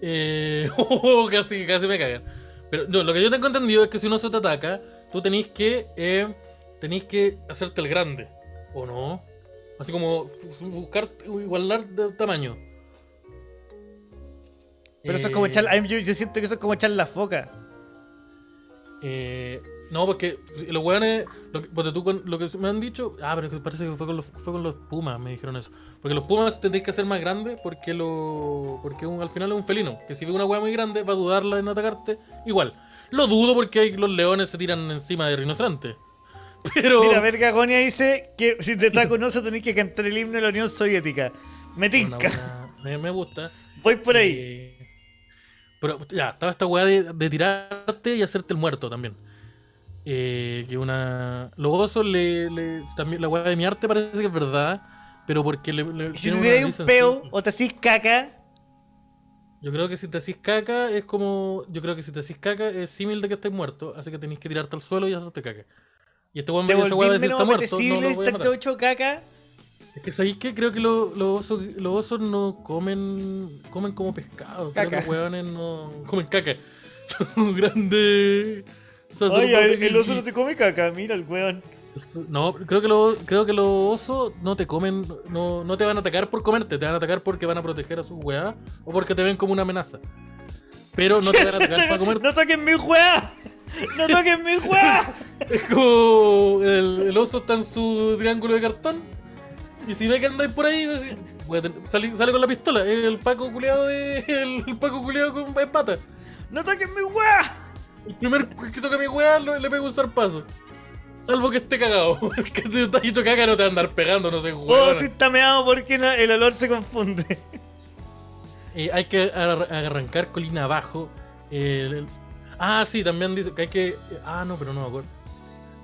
eh, oh, casi, casi me cagan. Pero no, lo que yo tengo entendido es que si uno se te ataca, tú tenés que, eh, tenés que hacerte el grande, ¿o no? Así como buscar igualar de tamaño. Pero eso es como Eh, echar. Yo, yo siento que eso es como echar la foca. Eh, no, porque los weones, lo que, ponte tú lo que me han dicho, ah, pero que parece que fue con, los, fue con los Pumas, me dijeron eso. Porque los Pumas tendréis que hacer más grandes porque lo porque un- al final es un felino. Que si ve una weá muy grande va a dudarla en atacarte, igual. Lo dudo porque los leones se tiran encima de rinocerontes. Pero... Mira, Verga Gonia dice que si te ataca un oso tenés que cantar el himno de la Unión Soviética. Me tinca. buena- me, me gusta. Voy por ahí. Eh, pero ya, estaba esta weá de, de tirarte y hacerte el muerto también. Eh, que una. Los osos le, le- También la weá de mi arte parece que es verdad. Pero porque le. si te tiráis un peo o te hacís caca, Yo creo que si te hacís caca es como. Yo creo que si te hacís caca es símil de que estés muerto. Así que tenés que tirarte al suelo y hacerte caca. Y este weón me dice, menos está muerto. No apetecible, lo voy a estás matar. todo hecho caca. Es que sabéis que creo que lo- los osos, los osos no comen comen como pescado. Creo que Caca. los hueones no comen caca. Grande. O sea, son como el, el oso no te come caca, mira el weón. No, creo que, lo- creo que los osos no te comen, no, no te van a atacar por comerte, te van a atacar porque van a proteger a sus weá o porque te ven como una amenaza. Pero no te van a atacar para comerte. no toquen mi weá. No toquen mi weá. Es como el, el oso está en su triángulo de cartón. Y si ve que andáis por ahí, decís, ten- sale, sale con la pistola. El Paco culeado de. El, Paco culeado con en pata. No toquen mi weá. El primer que toca mi weá le pego un zarpazo. Salvo que esté cagado. Que si estás hecho caca no te va a andar pegando, no sé, Oh, weón. si está meado porque el olor se confunde. Eh, hay que ar- arrancar colina abajo. El- Ah, sí, también dice que hay que. Ah, no, pero no me acuerdo.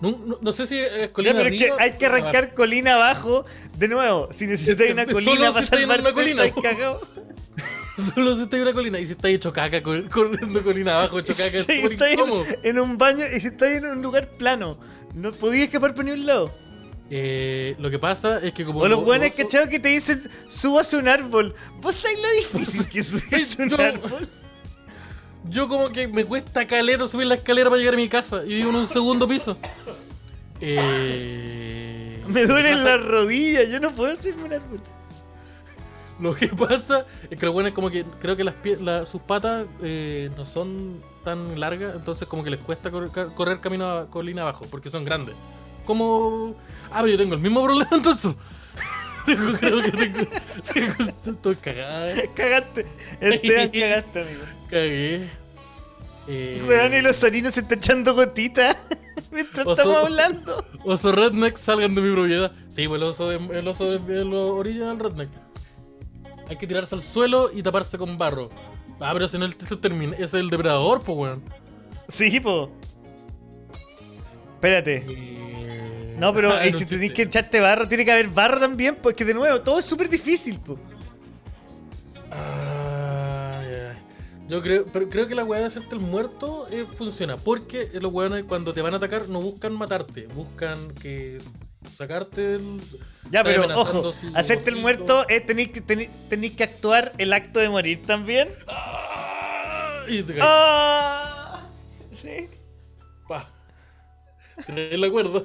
No, no- no sé si es Ya, colina pero es que hay que abajo. arrancar colina abajo. De nuevo, si necesitáis una colina para estáis salvar una colina, cagado. Solo si está en una colina. Y si está hecho caca, cor- corriendo colina abajo, hecho caca, es Si súper estáis en, en un baño y si estáis en un lugar plano, no podías escapar por ni un lado. Eh, lo que pasa es que como. O los lo- buenos lo- cachado que te dicen, subas un árbol. ¿Vos sabés lo difícil que es subirse un árbol? Yo como que me cuesta caleta subir la escalera para llegar a mi casa y vivo en un segundo piso. Eh, Me lo duelen las rodillas, yo no puedo subirme un árbol. Lo que pasa es que los buenos como que creo que las pie- la- sus patas eh, no son tan largas, entonces como que les cuesta correr camino a colina abajo, porque son grandes. Como... Ah, pero yo tengo el mismo problema entonces. Creo que tengo... Estoy cagada. Cagaste. Esteban, cagaste, amigo. Cagué. Eh, Weón, y los sarinos se están echando gotitas mientras Oso- estamos hablando. Oso redneck salgan de mi propiedad. Sí, pues el oso de, el oso de los original redneck. Hay que tirarse al suelo y taparse con barro. Ah, pero si no el se termina. Ese es el depredador, pues weón. Sí, po. Espérate. Eh, No, pero ah, y no si tenéis que echarte barro, tiene que haber barro también, porque de nuevo, todo es súper difícil, po. Yo creo, pero creo que la weá de hacerte el muerto eh, funciona. Porque los weones cuando te van a atacar no buscan matarte, buscan que sacarte el. Ya, pero ojo, hacerte el muerto es tenéis que, tenéis, tenéis que actuar el acto de morir también. Ah, Y te caes. ¡Ah! Sí. Pa. ¿Tenés la cuerda?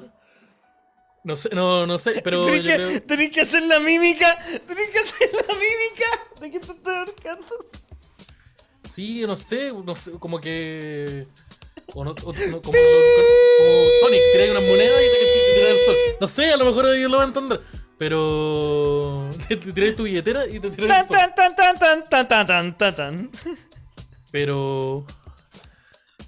No sé, no, no sé, pero Tenéis yo que, creo. tenéis que hacer la mímica. Tenéis que hacer la mímica. ¿De qué te estás ahorcando? Sí, no sé, no sé, como que. O no, o- no, como, como Sonic, tiráis unas monedas y te, tiras al sol. No sé, a lo mejor ellos lo van a entender. Pero. Te, te tiráis tu billetera y te al Tan, sol. tan, tan, tan, tan, tan, tan, tan, tan. Pero.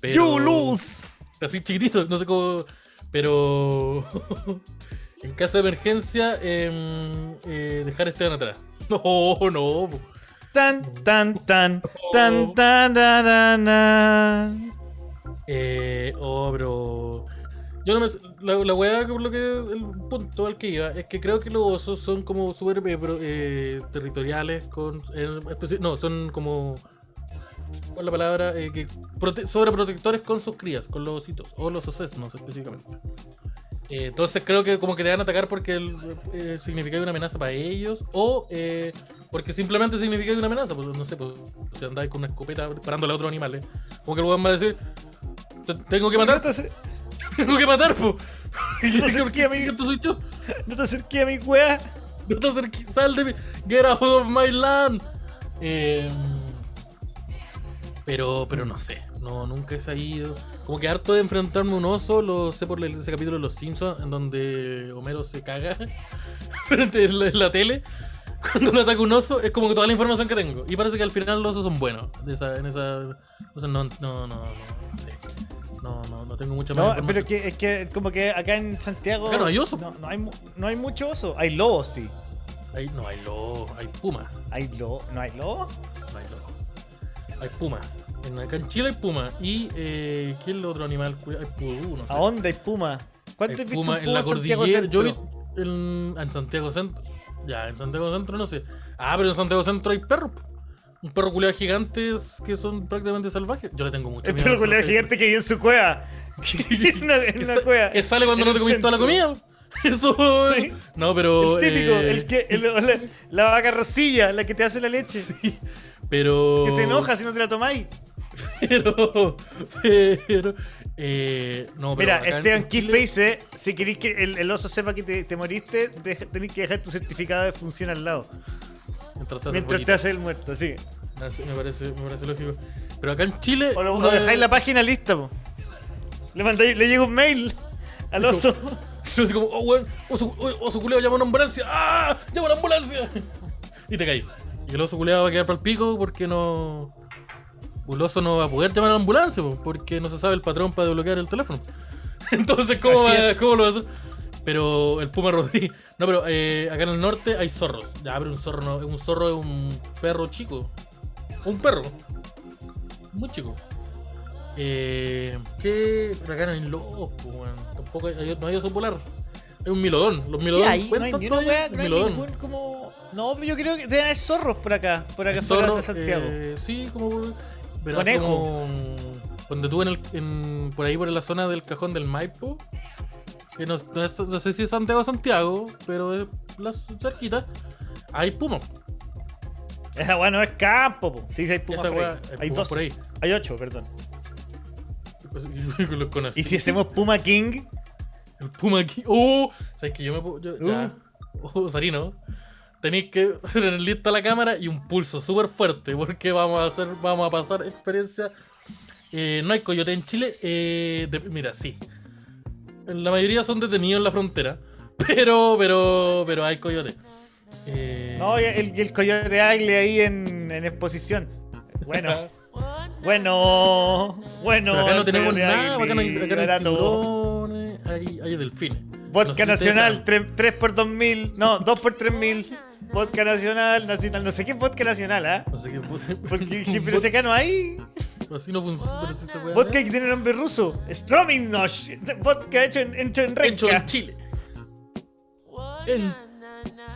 Pero. You lose. Así chiquitito, no sé cómo. Pero. en caso de emergencia, em, eh, dejar este atrás. No, no. Tan, tan, tan, tan, tan, tan, tan, tan. Eh, oh, pero. Yo no me. La, la weá, por lo que. El punto al que iba es que creo que los osos son como súper eh, eh, territoriales. con No, son como. ¿Cuál la palabra? Eh, que prote- sobreprotectores con sus crías, con los ositos. O los osesnos específicamente. Eh, entonces creo que como que te van a atacar porque el- eh, significa una amenaza para ellos o eh, porque simplemente significa una amenaza. Pues no sé, pues, si andáis con una escopeta disparándole a otros animales, como que el weón va a decir, "Te- tengo que matar, te, tengo que matar, po. No sé ¿Por qué, amigo. Esto soy yo. no te acerques a mi weá. No te acerques, sal de mi. Get out of my land. Eh, pero, pero no sé. No, nunca he sabido. Como que harto de enfrentarme a un oso, lo sé por ese capítulo de Los Simpsons, en donde Homero se caga frente a la, tele. Cuando le ataca un oso, es como que toda la información que tengo. Y parece que al final los osos son buenos. Esa, en esa. No, no, no, no, no sé. No, no, no tengo mucha más No, información. pero que, es que como que acá en Santiago. No hay oso. No, no hay, no hay mucho oso. Hay lobos, sí. Hay, no, hay lobo, hay puma. Hay lo, ¿No hay lobos? No hay lobo. Hay puma. En, acá en Chile hay puma. Y, eh, ¿qué es el otro animal? Hay pudú, no sé. ¿A dónde hay puma? ¿Cuándo Hay visto puma un en la puma en Santiago cordillera. Yo vi Centro? en, en Santiago Centro. Ya, en Santiago Centro no sé. Ah, pero en Santiago Centro hay perros. Un perro culeado gigantes que son prácticamente salvajes. Yo le tengo mucho El miedo perro la perros gigante que vive en su cueva. en una, en una cueva. que sale cuando no te comiste toda la comida. Eso. Sí. No, pero. El típico, eh, el que, el- la, la vaca rosilla, la que te hace la leche. Pero. Que se enoja si no te la tomáis. Pero. Pero. Eh, no, pero Mira, acá Esteban Quispe dice: si queréis que el, el oso sepa que te, te moriste, tenés que dejar tu certificado de función al lado. Mientras te haces Mientras te hace el muerto, sí. Me parece, me parece lógico. Pero acá en Chile. O, lo, una o dejáis la página lista, po. Le mandáis, le llega un mail al oso. Yo así como, oh, weón, oso, oh, oso culeado, llama a una ambulancia. ¡Ah! ¡Llama a la ambulancia! Y te caí. Y el oso culeado va a quedar para el pico porque no. El oso no va a poder llamar a la ambulancia po, porque no se sabe el patrón para desbloquear el teléfono. Entonces, ¿cómo, va-. ¿cómo lo va a hacer? Pero el Puma Rodríguez. No, pero eh, acá en el norte hay zorros. Ya, pero un zorro no. Un zorro es un perro chico. Un perro. Muy chico. Eh, ¿Qué? Pero acá no hay lobos, weón. Tampoco hay, no hay oso polar. Hay un milodón. Los ¿Qué milodones hay? No hay ni una wea, no hay milodón. ningún como. No, yo creo que deben haber zorros por acá, por acá El fuera zorro, de Santiago. eh, sí, como. Pero Conejo. como- Cuando tú en el, en- por ahí por la zona del cajón del Maipo, que no, no es- no sé si es Santiago o Santiago, pero es la cerquita, hay puma. Esa weá no es campo, po. Sí, sí, hay pumas por ahí. hay dos. por ahí. Hay ocho, perdón. Pues, y si hacemos Puma King, El puma aquí. ¡Oh! ¿Sabes que yo me yo- ya. Uh. Oh, Sarino. Tenéis que hacer lista la cámara y un pulso súper fuerte. Porque vamos a hacer. Vamos a pasar experiencia. Eh, no hay coyote en Chile. eh, de- mira, sí. La mayoría son detenidos en la frontera. Pero, pero, pero hay coyote. Eh, no, y el, y el coyote águile ahí en, en exposición. Bueno, bueno, bueno. pero acá no tenemos nada. Acá no hay, acá no hay tiburones. Hay, hay delfines. No sé Vodka nacional, saben. 3, por 2000. No, 2 por 3000. Vodka nacional, nacional. No sé qué es vodka nacional, ¿ah? No sé qué. Porque dije, pero si acá no hay. Así no funciona. Vodka que tiene nombre ruso. Strominosh. Vodka hecho en, hecho en hecho en Renca. Chile. En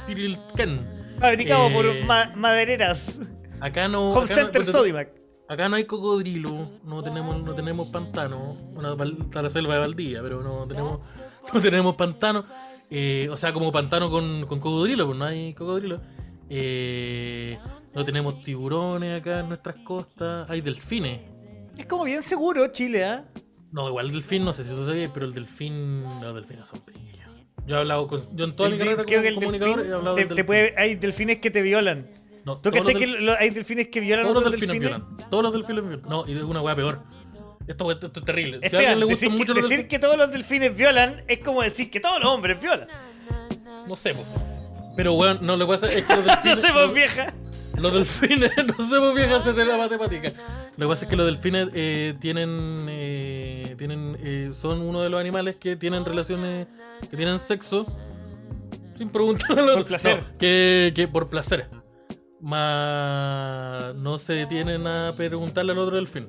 Tirilcán. Fabricado Eh, por ma- madereras. Acá no. Home acá Center no, Sodimac. Acá no hay cocodrilo, no tenemos, no tenemos pantano. Está la selva de Valdía, pero no tenemos, no tenemos pantano. Eh, o sea, como pantano con, con cocodrilo, pues no hay cocodrilo. Eh, no tenemos tiburones acá en nuestras costas. Hay delfines. Es como bien seguro Chile, ¿ah? No, igual el delfín, no sé si tú sabías, pero el delfín. Los delfines son pillos. Yo he hablado con. Yo en toda mi El- carrera creo como que el comunicador delfín he hablado te, del te delfín. puede, hay delfines que te violan. No, ¿Tú que hay delfines que violan a Todos los delfines? violan. Todos los delfines violan. No, y es una weá peor. Esto, esto, esto es terrible. Si a Esteban, alguien le gusta decir, mucho que, decir delfines, que todos los delfines violan es como decir que todos los hombres violan. no sé. Pero weón, no, lo que pasa es que los No sé, pues los, vieja. los delfines, no sé, pues vieja, se de la matemática. Lo que pasa es que los delfines eh, tienen. eh, tienen eh, son uno de los animales que tienen relaciones. que tienen sexo. Sin preguntarle al otro. placer. No, que, que por placer. Más no se detienen a preguntarle al otro delfín.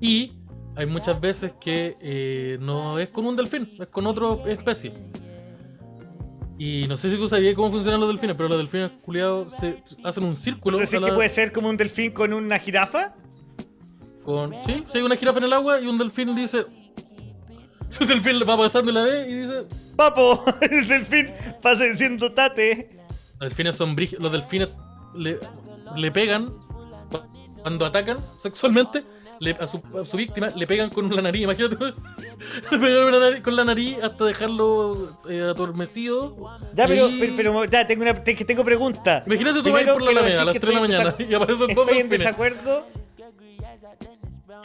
Y hay muchas veces que eh, no es con un delfín, es con otra especie. Y no sé si tú sabías cómo funcionan los delfines, pero los delfines culiados se hacen un círculo. ¿Decir a la- que puede ser como un delfín con una jirafa? con, sí, si hay una jirafa en el agua y un delfín dice. Su delfín le va pasando y la ve y dice. Papo, el delfín pasa diciendo tate. Los delfines son brígidos. Los delfines le, le pegan cuando atacan sexualmente le- a, su, a su víctima, le pegan con la nariz. Imagínate, le pegan con la nariz, con la nariz hasta dejarlo eh, adormecido. Ya, pero, Y- pero, pero, ya, tengo una tengo pregunta. Imagínate tú vas por la Alameda a las decir que 3 de la mañana y aparecen Estoy en delfines. desacuerdo.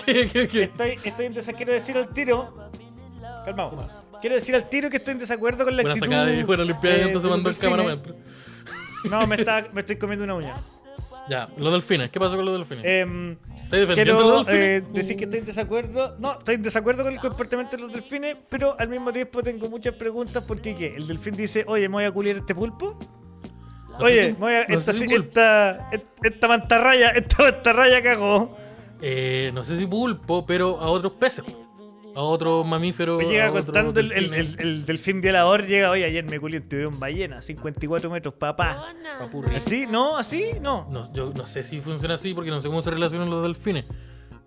¿Qué, qué, qué? Estoy, estoy en desacuerdo. Quiero decir al tiro. Calmado. Quiero decir al tiro que estoy en desacuerdo con la Buena actitud. sacada de buena limpiada y eh, entonces mandó el camaraman. No, me, está, me estoy comiendo una uña. Ya, los delfines. ¿Qué pasó con los delfines? Em, ¿Estás defendiendo quiero los delfines? eh, decir que estoy en desacuerdo. No, estoy en desacuerdo con el comportamiento de los delfines, pero al mismo tiempo tengo muchas preguntas porque ¿qué? el delfín dice, oye, me voy a culiar este pulpo. No Oye, me voy a- no esta, sé si esta, esta, esta mantarraya, esta mantarraya cagó. Eh, no sé si pulpo, pero a otros peces. A otros mamíferos. Me a llega contando el, el, el, el delfín violador, llega, oye, ayer me culié un tiburón ballena, 54 metros, papá. Papurri. ¿Así? ¿No? ¿Así? No. No, yo no sé si funciona así porque no sé cómo se relacionan los delfines.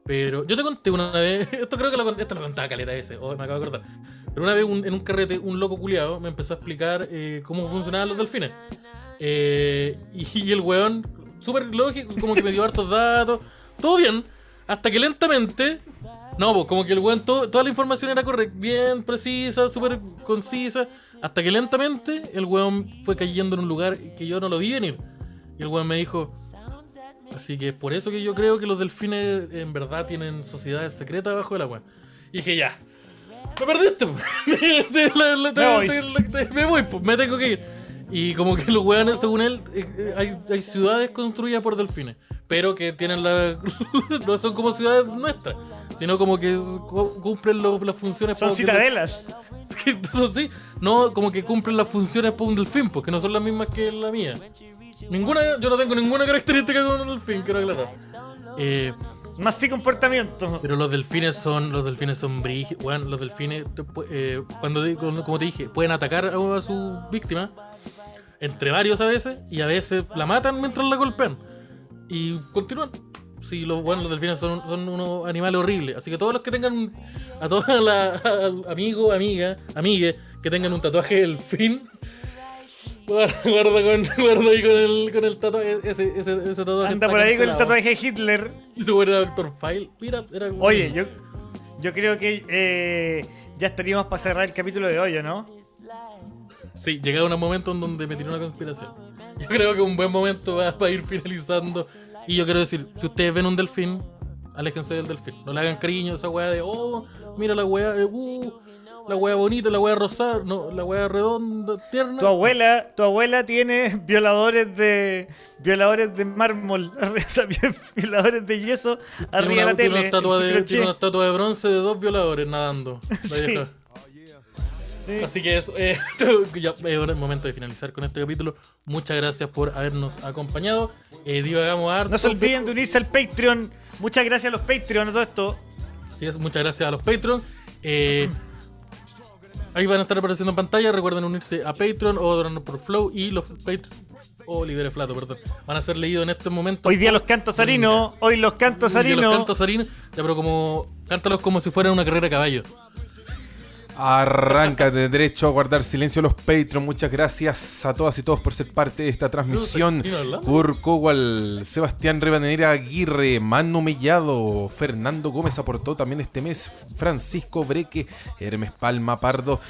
Pero yo te conté una vez, esto creo que lo, esto lo contaba Caleta ese, oh, me acabo de acordar. Pero una vez un- en un carrete, un loco culiado me empezó a explicar eh, cómo funcionaban los delfines. Eh, y, el weón, súper lógico, como que me dio hartos datos, todo bien, hasta que lentamente, no, pues como que el weón, todo- toda la información era correcta, bien precisa, súper concisa, hasta que lentamente el weón fue cayendo en un lugar que yo no lo vi venir. Y el weón me dijo, Así que es por eso que yo creo que los delfines en verdad tienen sociedades secretas bajo el agua. Y dije, ya. Me perdiste. Me voy. me tengo que ir. Y como que los weones, según él, eh, eh, hay, hay ciudades construidas por delfines. Pero que tienen la. no son como ciudades nuestras. Sino como que cu- cumplen lo- las funciones Son citadelas. que sí, no como que cumplen las funciones para un delfín, porque no son las mismas que la mía. Ninguna, yo no tengo ninguna característica con un delfín, quiero aclarar. Eh, Más sí comportamiento. pero los delfines son, los delfines son brígidos, weón, los delfines, eh, cuando, como te dije, pueden atacar a, a su víctima, entre varios a veces, y a veces la matan mientras la golpean. Y continúan. Sí, los, bueno, los delfines son, son unos animales horribles. Así que todos los que tengan, un- a todos los amigos, amigas, amigues, que tengan un tatuaje del delfín, guarda, guarda con, guarda ahí con el, con el tatuaje, ese, ese, ese tatuaje. Anda por ahí con el tatuaje de Hitler. Y su era Doctor File. Mira, era Oye, yo, yo creo que eh, ya estaríamos para cerrar el capítulo de hoy, ¿o ¿no? Sí, llega un momento en donde me tiró una conspiración. Yo creo que un buen momento va para ir finalizando. Y yo quiero decir, si ustedes ven un delfín, aléjense del delfín. No le hagan cariño a esa weá de, oh, mira la weá, eh, uh, la weá bonita, la weá rosada, no, la weá redonda, tierna. Tu abuela, tu abuela tiene violadores de violadores de mármol, o sea, violadores de yeso arriba de la tiene tele. una estatua de, tiene una estatua de bronce de dos violadores nadando. La Sí. Sí. Así que eso, eh, ya es hora- momento de finalizar con este capítulo. Muchas gracias por habernos acompañado. Eh, divagamos harto. No se olviden de unirse al Patreon. Muchas gracias a los Patreon todo esto. Así es, muchas gracias a los Patreon. Eh, ahí van a estar apareciendo en pantalla. Recuerden unirse a Patreon o donarnos por Flow. Y los Patreon. O Libere Flato, perdón. Van a ser leídos en este momento. Hoy día los cantos sarinos, hoy los cantos Hoy día Los cantos sarinos. Ya, pero como. Cántalos como si fuera una carrera de caballo. Arráncate derecho a guardar silencio los Patreon. Muchas gracias a todas y todos por ser parte de esta transmisión. Kurt Kowal, Sebastián Rivadeneira Aguirre, Manu Mellado, Fernando Gómez aportó también este mes, Francisco Breque, Hermes Palma Pardo,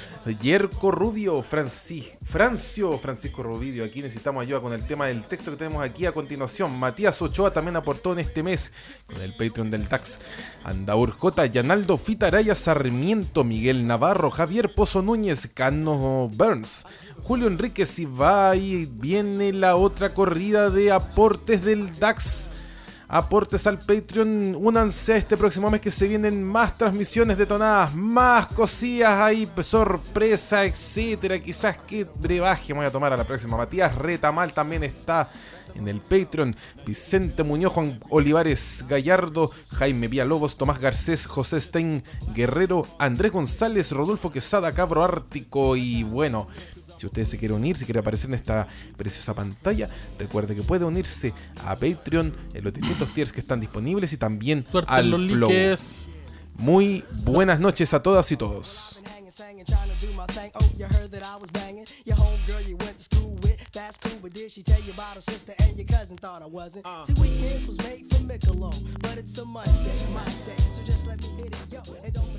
Yerko Rubio, Francis, Francio, Francisco Rubidio. Aquí necesitamos ayuda con el tema del texto que tenemos aquí a continuación. Matías Ochoa también aportó en este mes con el Patreon del DAX. Andaur J, Yanaldo Fitaraya Sarmiento, Miguel Navarro, Javier Pozo Núñez, Cano Burns, Julio Enríquez y va y viene la otra corrida de aportes del DAX. Aportes al Patreon, únanse este próximo mes que se vienen más transmisiones detonadas, más cosillas ahí, pues, sorpresa, etcétera. Quizás que brebaje me voy a tomar a la próxima. Matías Retamal también está en el Patreon. Vicente Muñoz, Juan Olivares Gallardo, Jaime Villalobos, Tomás Garcés, José Stein Guerrero, Andrés González, Rodolfo Quesada, Cabro Ártico y bueno. Si usted se quiere unir, si quiere aparecer en esta preciosa pantalla, recuerde que puede unirse a Patreon en los distintos tiers que están disponibles y también Suerte al los Flow. links. Muy buenas noches a todas y todos. That's cool, but did she tell you about her sister and your cousin? Thought I wasn't. Uh. See, weekends was made for Michelob, but it's a Monday, my day. So just let me hit it, yo, and don't.